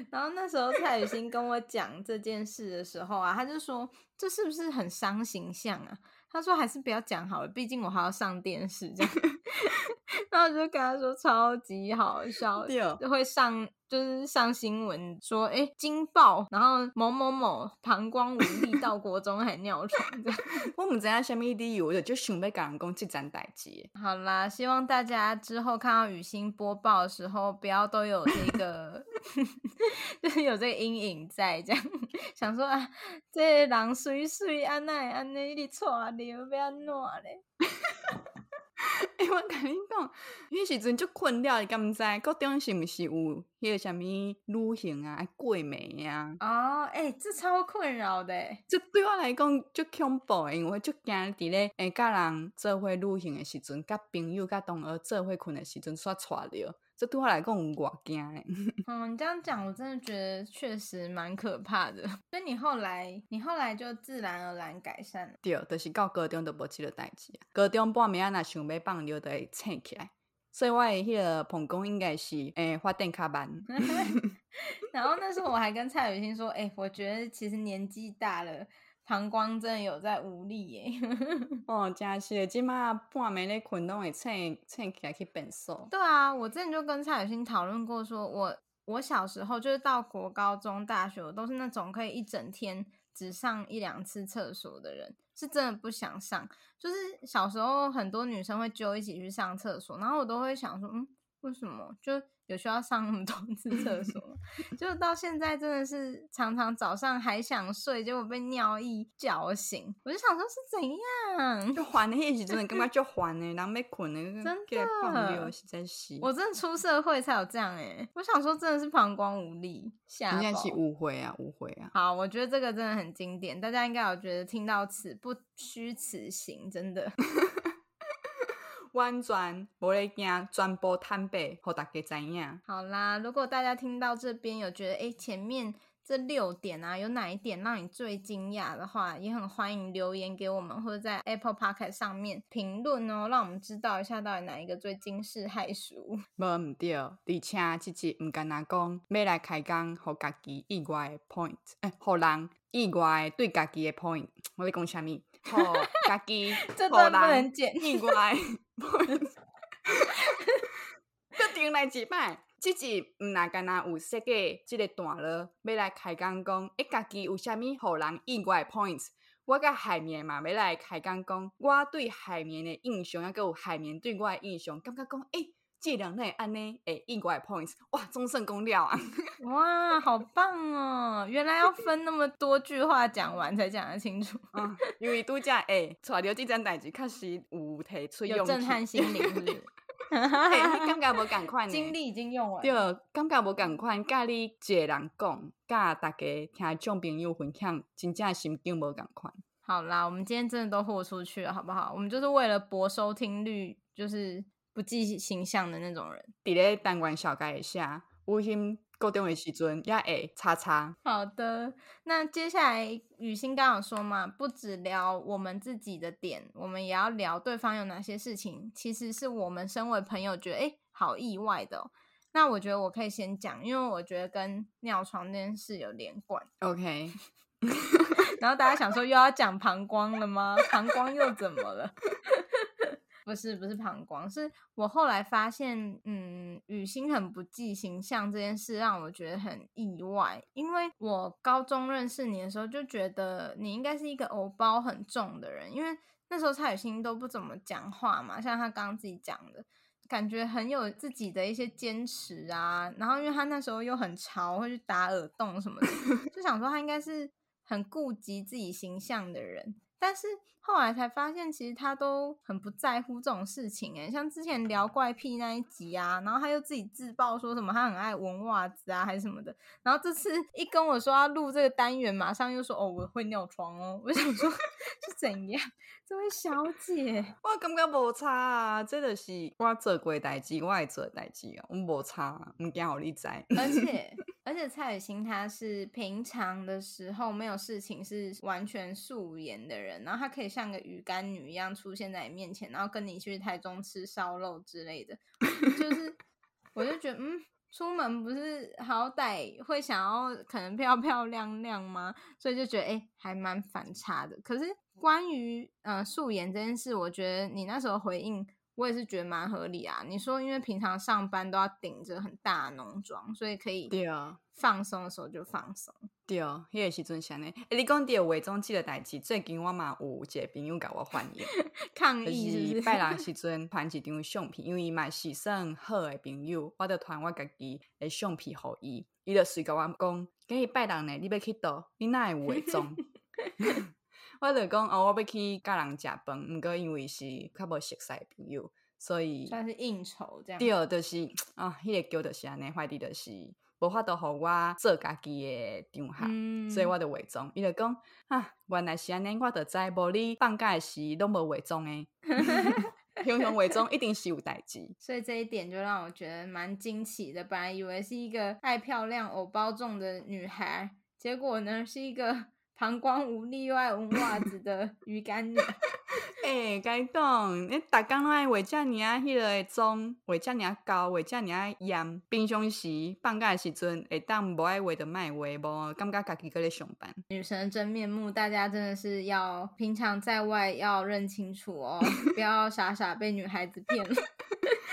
[SPEAKER 1] 然后那时候蔡雨欣跟我讲这件事的时候啊，他就说：“这是不是很伤形象啊？”他说：“还是不要讲好了，毕竟我还要上电视。”这样。然后我就跟他说超级好笑，
[SPEAKER 2] 对
[SPEAKER 1] 就会上就是上新闻说，哎，惊爆，然后某某某膀胱无力到国中还尿床的。
[SPEAKER 2] 我们知道什么理由，我就想要跟人讲这件代志。
[SPEAKER 1] 好啦，希望大家之后看到雨欣播报的时候，不要都有这个，就是有这个阴影在，这样想说啊，这个、人水水安奈安奈你错了，不要弄嘞。
[SPEAKER 2] 哎、欸，我甲你讲，迄时阵就困了，你敢毋知？高中是毋是有迄个啥物旅行啊、过美啊？
[SPEAKER 1] 哦，哎、欸，这超困扰的。
[SPEAKER 2] 这对我来讲就恐怖，因为就惊伫咧，诶，甲人做伙旅行的时阵，甲朋友、甲同学做伙困的时阵，煞错了。这对我来讲有偌惊嘞。
[SPEAKER 1] 嗯，你这样讲，我真的觉得确实蛮可怕的。所以你后来，你后来就自然而然改善了。
[SPEAKER 2] 对，就是到高中都无这个代志。高中半暝啊，若想要放尿，就会醒起来。所以我的迄个膀胱应该是诶发展较慢。
[SPEAKER 1] 然后那时候我还跟蔡雨欣说，诶、欸，我觉得其实年纪大了。膀胱真的有在无力耶！
[SPEAKER 2] 哦，真是，今嘛半暝咧困，拢会醒醒起来去便所。
[SPEAKER 1] 对啊，我之前就跟蔡雨欣讨论过說，说我我小时候就是到国高中、大学，我都是那种可以一整天只上一两次厕所的人，是真的不想上。就是小时候很多女生会揪一起去上厕所，然后我都会想说，嗯，为什么就？有需要上那么多次 厕所，就到现在真的是常常早上还想睡，结果被尿意叫醒。我就想说是怎样？
[SPEAKER 2] 就还的一起真的感觉 就还呢，然后没困的，
[SPEAKER 1] 真的
[SPEAKER 2] 实在是。
[SPEAKER 1] 我真的出社会才有这样哎，我想说真的是膀胱无力，下
[SPEAKER 2] 应该是误会啊，误会啊。
[SPEAKER 1] 好，我觉得这个真的很经典，大家应该有觉得听到此不虚此行，真的。
[SPEAKER 2] 完全无咧惊，全部坦白，互大家知影。
[SPEAKER 1] 好啦，如果大家听到这边有觉得，哎，前面这六点啊，有哪一点让你最惊讶的话，也很欢迎留言给我们，或者在 Apple Podcast 上面评论哦，让我们知道一下到底哪一个最惊世骇俗。
[SPEAKER 2] 无毋对，而且这集毋敢若讲要来开讲，互家己意外的 point，诶，互人意外对家己的 point，我咧讲啥物？互家己，
[SPEAKER 1] 这段不能剪。
[SPEAKER 2] 意外。决定来一摆，即是毋若干若有设计即个段落，要来开讲讲，伊家己有啥物互人意外 points。我甲海绵嘛，要来开讲讲，我对海绵的印象，还有海绵对我的印象，感觉讲，诶、欸，这两类安尼诶，意外 points，哇，终胜公料啊！
[SPEAKER 1] 哇，好棒哦！原来要分那么多句话讲完才讲得清楚。
[SPEAKER 2] 嗯，因为拄则诶，带着这件代志，确实有提出用，
[SPEAKER 1] 有震撼心灵，是不是？
[SPEAKER 2] 欸、你感觉无共款，
[SPEAKER 1] 精力已经用完。
[SPEAKER 2] 对，感觉无共款，甲你一个人讲，甲大家听众朋友分享，真正心境无共款。
[SPEAKER 1] 好啦，我们今天真的都豁出去了，好不好？我们就是为了博收听率，就是不计形象的那种人。
[SPEAKER 2] 伫咧单元小改一下，有心。高中的时阵也会叉叉。
[SPEAKER 1] 好的，那接下来雨欣刚有说嘛，不只聊我们自己的点，我们也要聊对方有哪些事情，其实是我们身为朋友觉得诶好意外的哦。那我觉得我可以先讲，因为我觉得跟尿床这件事有连贯。
[SPEAKER 2] OK，
[SPEAKER 1] 然后大家想说又要讲膀胱了吗？膀胱又怎么了？不是不是膀胱，是我后来发现，嗯，雨欣很不计形象这件事让我觉得很意外，因为我高中认识你的时候就觉得你应该是一个偶包很重的人，因为那时候蔡雨欣都不怎么讲话嘛，像他刚刚自己讲的，感觉很有自己的一些坚持啊，然后因为他那时候又很潮，会去打耳洞什么的，就想说他应该是很顾及自己形象的人。但是后来才发现，其实他都很不在乎这种事情诶，像之前聊怪癖那一集啊，然后他又自己自曝说什么他很爱闻袜子啊，还是什么的。然后这次 一跟我说要录这个单元，马上又说哦，我会尿床哦。我想说 是怎样？这位小姐，
[SPEAKER 2] 我感觉无差啊，这就是我做过的代志，我会做的代志啊，我无差，唔惊好你知。
[SPEAKER 1] 而且而且蔡雨欣她是平常的时候没有事情是完全素颜的人，然后她可以像个鱼干女一样出现在你面前，然后跟你去台中吃烧肉之类的，就是我就觉得嗯。出门不是好歹会想要可能漂漂亮亮吗？所以就觉得哎、欸，还蛮反差的。可是关于呃素颜这件事，我觉得你那时候回应我也是觉得蛮合理啊。你说，因为平常上班都要顶着很大的浓妆，所以可以对啊，放松的时候就放松。
[SPEAKER 2] 对哦，迄个时阵是安尼。诶，你讲到伪装这个代志，最近我嘛有一个朋友甲我反映
[SPEAKER 1] 抗议是，
[SPEAKER 2] 是拜六时阵传一张相片，因为伊嘛是算好诶朋友，我着传我家己诶相片互伊，伊着随甲我讲，今日拜六呢，你要去倒，你哪会伪装？我着讲哦，我要去甲人食饭，毋过因为是较无熟悉的朋友，所以
[SPEAKER 1] 算是应酬这样。
[SPEAKER 2] 对，就是 啊，迄、那个叫着是安尼，坏的就是。无法度互我做家己的场合，嗯、所以我就伪装。伊就讲啊，原来是安尼，我就知无你放假时拢无伪装诶。平常伪装一定是有代志，
[SPEAKER 1] 所以这一点就让我觉得蛮惊奇的。本来以为是一个爱漂亮、偶包重的女孩，结果呢是一个 膀胱无力又爱闻袜子的鱼干女。
[SPEAKER 2] 诶、该讲，你逐工拢爱画遮尔啊，迄个妆画遮尔高，画遮尔严。平常时放假时阵，会当无爱画的卖画，无感觉家己搁咧上班。
[SPEAKER 1] 女神真面目，大家真的是要平常在外要认清楚哦，不要傻傻被女孩子骗了。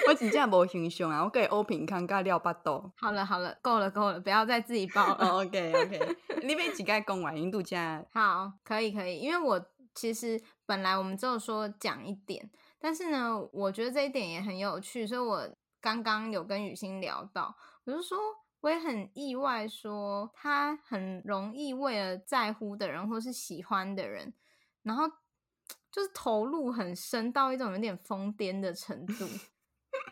[SPEAKER 2] 我真正无形象啊，我给欧平康甲廖巴豆。
[SPEAKER 1] 好了好了，够了够了，不要再自己爆了。
[SPEAKER 2] OK OK，你别几个讲完印度家。
[SPEAKER 1] 好，可以可以，因为我。其实本来我们只有说讲一点，但是呢，我觉得这一点也很有趣，所以我刚刚有跟雨欣聊到，我就说我也很意外，说他很容易为了在乎的人或是喜欢的人，然后 就是投入很深到一种有点疯癫的程度。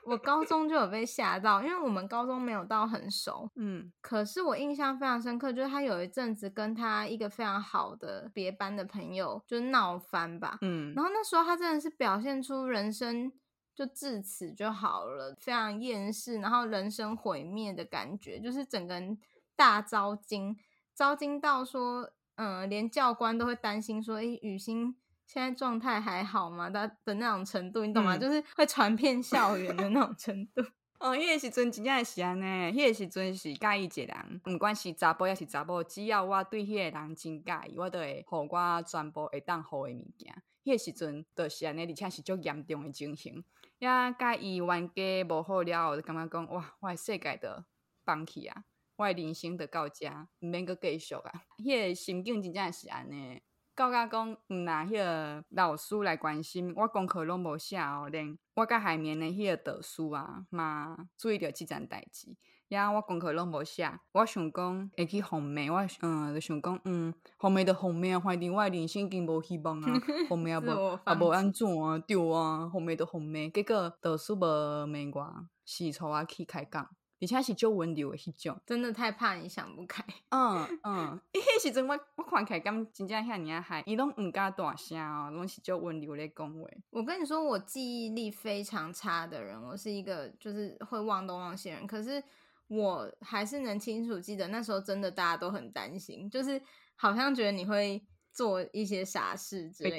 [SPEAKER 1] 我高中就有被吓到，因为我们高中没有到很熟，嗯，可是我印象非常深刻，就是他有一阵子跟他一个非常好的别班的朋友就闹翻吧，嗯，然后那时候他真的是表现出人生就至此就好了，非常厌世，然后人生毁灭的感觉，就是整个人大遭惊，遭惊到说，嗯，连教官都会担心说，诶，雨欣。现在状态还好吗？的的那种程度，你懂吗？嗯、就是会传遍校园的那种程度。
[SPEAKER 2] 哦，迄、那个时阵真正是安尼，迄、那个时阵是介意一个人，不管是查甫还是查某，只要我对迄个人真介意，我都会互我全部会当好的物件。迄、那个时阵就是安尼，而且是足严重的情形。呀介意冤家无好了，我就感觉讲哇，我的世界都放弃啊，我的人生都到这，毋免阁继续啊。迄、那个心境真正是安尼。到甲讲，毋拿迄个老师来关心，我功课拢无写哦，连我甲海绵的迄个导师啊，嘛注意着即件代志，呀，我功课拢无写，我想讲会去红梅，我嗯就想讲，嗯，红梅的红梅啊，反正我人生已经无希望啊，红梅也无 也无安怎啊，对啊，红梅的红梅，结果导师无骂我，是带我去开讲。而且是足温柔的迄种，
[SPEAKER 1] 真的太怕你想不开。
[SPEAKER 2] 嗯嗯，伊迄时阵我我看起来敢真正遐尔啊嗨，伊拢毋敢大声哦，拢是足温柔咧讲话。
[SPEAKER 1] 我跟你说，我记忆力非常差的人，我是一个就是会忘东忘西人。可是我还是能清楚记得那时候，真的大家都很担心，就是好像觉得你会做一些傻事之类的。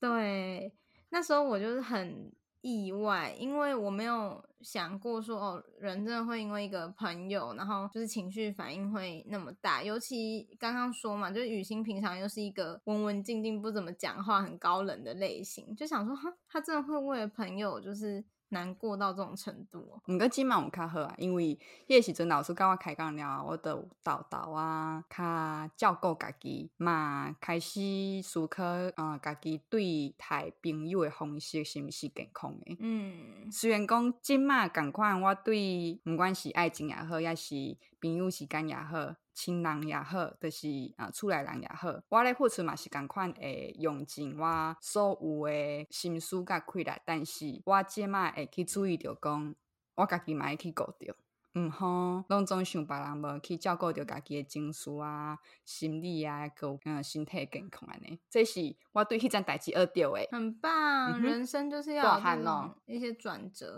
[SPEAKER 1] 对，那时候我就是很。意外，因为我没有想过说哦，人真的会因为一个朋友，然后就是情绪反应会那么大。尤其刚刚说嘛，就是雨欣平常又是一个文文静静、不怎么讲话、很高冷的类型，就想说哈，他真的会为了朋友就是。难过到这种程度哦，
[SPEAKER 2] 毋过即满有较好啊，因为迄个时阵老师甲我开讲了，我都豆豆啊，较照顾家己嘛，开始思考啊，家己对待朋友的方式是毋是健康的。嗯，虽然讲即满共款，我对毋管是爱情也好，抑是朋友时间也好。亲人也好，就是啊，厝内人也好，我咧付出嘛是共款会用尽我所有诶心思甲气力，但是我即摆会去注意着讲，我家己嘛会去顾着，毋好拢总想别人无去照顾着家己诶情绪啊、心理啊，个嗯身体健康安尼，这是我对迄件代志学着诶。
[SPEAKER 1] 很棒，嗯、人生就是要有一些转折，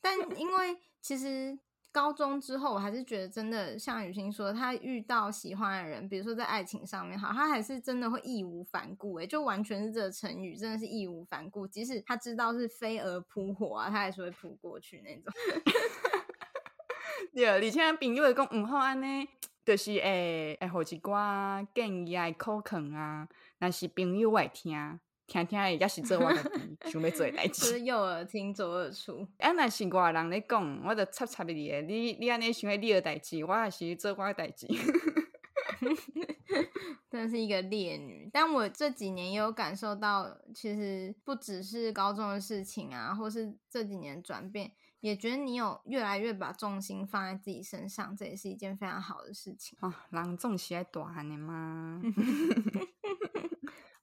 [SPEAKER 1] 但因为其实。高中之后，我还是觉得真的像雨欣说，他遇到喜欢的人，比如说在爱情上面，好，他还是真的会义无反顾，诶，就完全是这个成语，真的是义无反顾。即使他知道是飞蛾扑火啊，他还是会扑过去那种。对，而且朋友会讲唔好安尼，就是诶诶，好一寡建议啊、口劝啊，那是朋友会听。
[SPEAKER 2] 听听的，也是做我家己想要做的代志。
[SPEAKER 1] 就 是右耳听左耳出。
[SPEAKER 2] 啊，若是外人咧讲，我就插插你诶。你你安尼想你诶代志，我也是做我诶代志。
[SPEAKER 1] 真的是一个烈女，但我这几年也有感受到，其实不只是高中的事情啊，或是这几年转变，也觉得你有越来越把重心放在自己身上，这也是一件非常好的事情。
[SPEAKER 2] 哦，人总是爱大汉的嘛。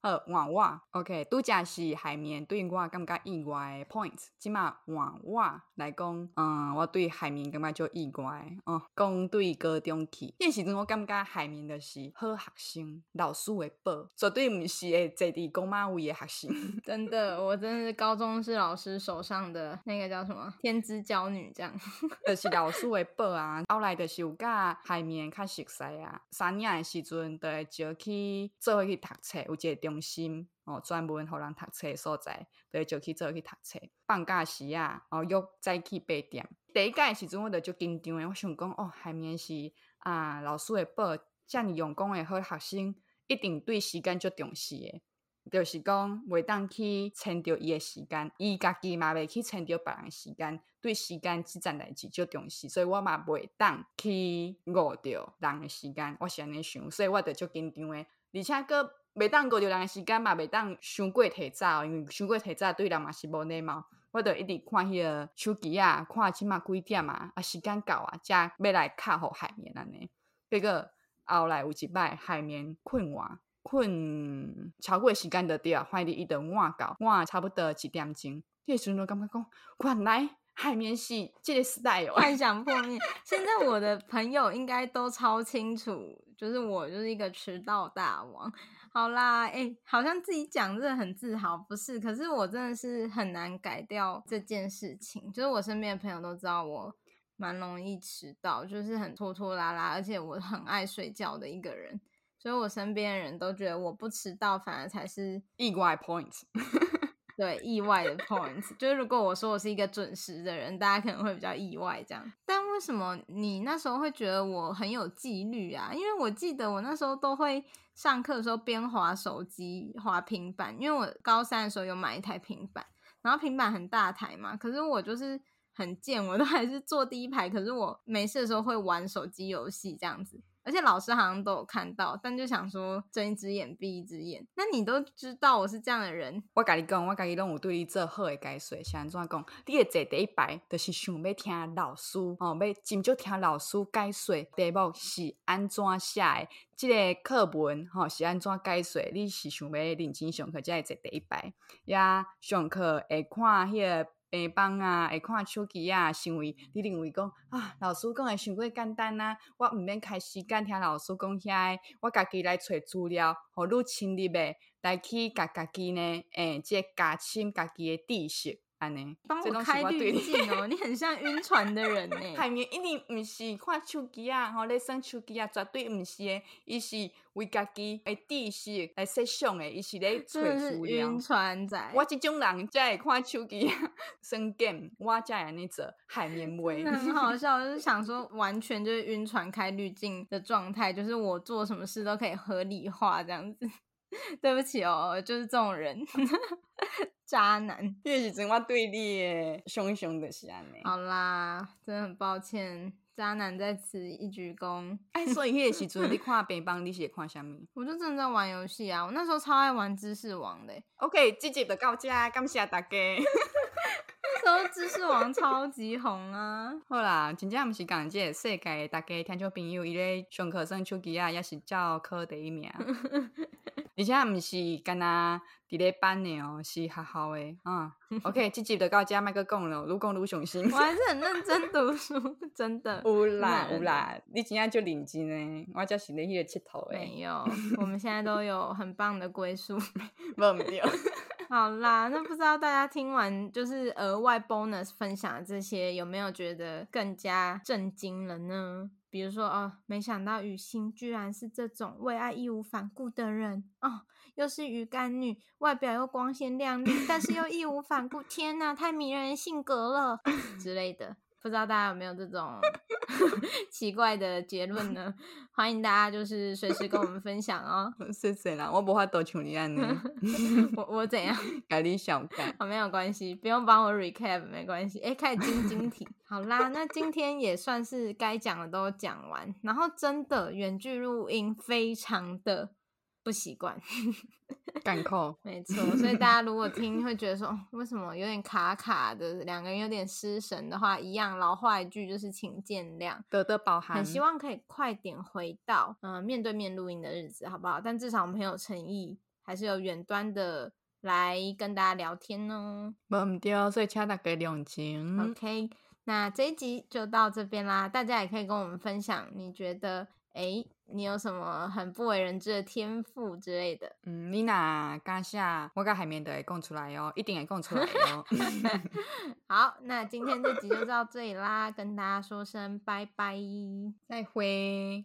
[SPEAKER 2] 呃，换我，OK，拄则是海绵对我感觉意外的 point。即马换我来讲，嗯，我对海绵感觉就意外。哦、嗯，讲对高中去，迄时阵我感觉海绵就是好学生，老师会报，绝对毋是会坐伫公马位的学生。
[SPEAKER 1] 真的，我真的是高中是老师手上的那个叫什么天之骄女，这样。
[SPEAKER 2] 就是老师会报啊，后来就是有甲海绵较熟悉啊。三年的时阵，就会招去做伙去读册，有一个中心哦，专门互人读册所在，对，就去做去读册。放假时啊，哦，约再去八点。第一届时阵，我就就紧张诶，我想讲哦，海绵是啊，老师会报，遮尔用功诶好学生，一定对时间足重视诶。就是讲袂当去牵着伊诶时间，伊家己嘛袂去牵着别人诶时间，对时间即件代志足重视，所以我嘛袂当去误着人诶时间。我是安尼想，所以我就足紧张诶，而且阁。袂当过着人诶时间嘛，袂当伤过提早，因为伤过提早对人嘛是无礼貌。我著一直看迄个手机啊，看即码几点啊，啊时间到啊，才要来敲互海绵安尼。结果后来有一摆海绵困我，困超过时间着对啊，反正伊着换到换差不多一点钟。迄个时阵就感觉讲，原来海绵是即个时代哦，
[SPEAKER 1] 幻想破灭。现在我的朋友应该都超清楚，就是我就是一个迟到大王。好啦，哎、欸，好像自己讲真的很自豪，不是？可是我真的是很难改掉这件事情。就是我身边的朋友都知道我蛮容易迟到，就是很拖拖拉拉，而且我很爱睡觉的一个人。所以我身边的人都觉得我不迟到，反而才是
[SPEAKER 2] 意外 point。
[SPEAKER 1] 对，意外的 points，就是如果我说我是一个准时的人，大家可能会比较意外这样。但为什么你那时候会觉得我很有纪律啊？因为我记得我那时候都会上课的时候边滑手机、滑平板，因为我高三的时候有买一台平板，然后平板很大台嘛，可是我就是很贱，我都还是坐第一排，可是我没事的时候会玩手机游戏这样子。而且老师好像都有看到，但就想说睁一只眼闭一只眼。那你都知道我是这样的人，
[SPEAKER 2] 我跟你讲，我家己拢有对你做好的解说。是安怎讲？你会坐第一排，就是想要听老师哦，要真就听老师解说题目是安怎写的，这个课文吼、是安怎解说？你是想要认真上课，才会坐第一排。呀上课会看迄个。平板啊，会看手机啊，行为你认为讲啊，老师讲的伤过简单啊，我毋免开时间听老师讲遐，我家己来找资料，互你深入诶来去甲家己呢，诶、欸，即加深家己诶知识。安尼，
[SPEAKER 1] 帮我开滤镜哦！你很像晕船的人呢。
[SPEAKER 2] 海绵一定毋是看手机啊，吼，咧耍手机啊，绝对毋是诶。伊是为家己诶知识来设想诶，伊是咧找资料。
[SPEAKER 1] 晕船仔，
[SPEAKER 2] 我即种人才会看手机啊，耍 game，我才会安尼做海绵味。
[SPEAKER 1] 很好笑，就是 想说，完全就是晕船开滤镜的状态，就是我做什么事都可以合理化这样子。对不起哦，就是这种人，渣男。
[SPEAKER 2] 这是真我对你的熊熊的是安尼。
[SPEAKER 1] 好啦，真的很抱歉，渣男在此一鞠躬。
[SPEAKER 2] 哎，所以迄个时阵你 看平板，你是看啥物？
[SPEAKER 1] 我就正在玩游戏啊，我那时候超爱玩知识王的。
[SPEAKER 2] OK，这集就到这，感谢大家。
[SPEAKER 1] 那时候知识王超级红啊！
[SPEAKER 2] 好啦，真正毋是讲这个世界大家听众朋友，伊咧上课耍手机啊，也是照考第一名。而且毋是干那伫咧班的哦，是学校的啊。OK，这集就到这，麦克讲了，愈讲愈伤心。
[SPEAKER 1] 我还是很认真读书，真的。
[SPEAKER 2] 有啦有啦，你今天就认真诶，我才是咧迄个佚佗诶。
[SPEAKER 1] 没有，我们现在都有很棒的归宿。
[SPEAKER 2] 无毋对。
[SPEAKER 1] 好啦，那不知道大家听完就是额外 bonus 分享的这些，有没有觉得更加震惊了呢？比如说哦，没想到雨欣居然是这种为爱义无反顾的人哦，又是鱼干女，外表又光鲜亮丽，但是又义无反顾，天哪，太迷人的性格了 之类的。不知道大家有没有这种 奇怪的结论呢？欢迎大家就是随时跟我们分享哦。
[SPEAKER 2] 谢谢啦，我无法多像你安尼。
[SPEAKER 1] 我我怎样？
[SPEAKER 2] 改你小改。
[SPEAKER 1] 好，没有关系，不用帮我 recap，没关系。哎，开始晶晶体。好啦，那今天也算是该讲的都讲完。然后真的远距录音非常的。不习惯，
[SPEAKER 2] 干扣，
[SPEAKER 1] 没错。所以大家如果听会觉得说，为什么有点卡卡的，两个人有点失神的话，一样老话一句就是请见谅，
[SPEAKER 2] 多多包涵。
[SPEAKER 1] 很希望可以快点回到嗯、呃、面对面录音的日子，好不好？但至少我们很有诚意，还是有远端的来跟大家聊天呢。
[SPEAKER 2] 没对，所以请大家两情。
[SPEAKER 1] OK，那这一集就到这边啦。大家也可以跟我们分享，你觉得哎？你有什么很不为人知的天赋之类的？
[SPEAKER 2] 嗯，你那刚下我跟海绵都会供出来哦，一定会供出来哦。
[SPEAKER 1] 好，那今天这集就到这里啦，跟大家说声拜拜，
[SPEAKER 2] 再会。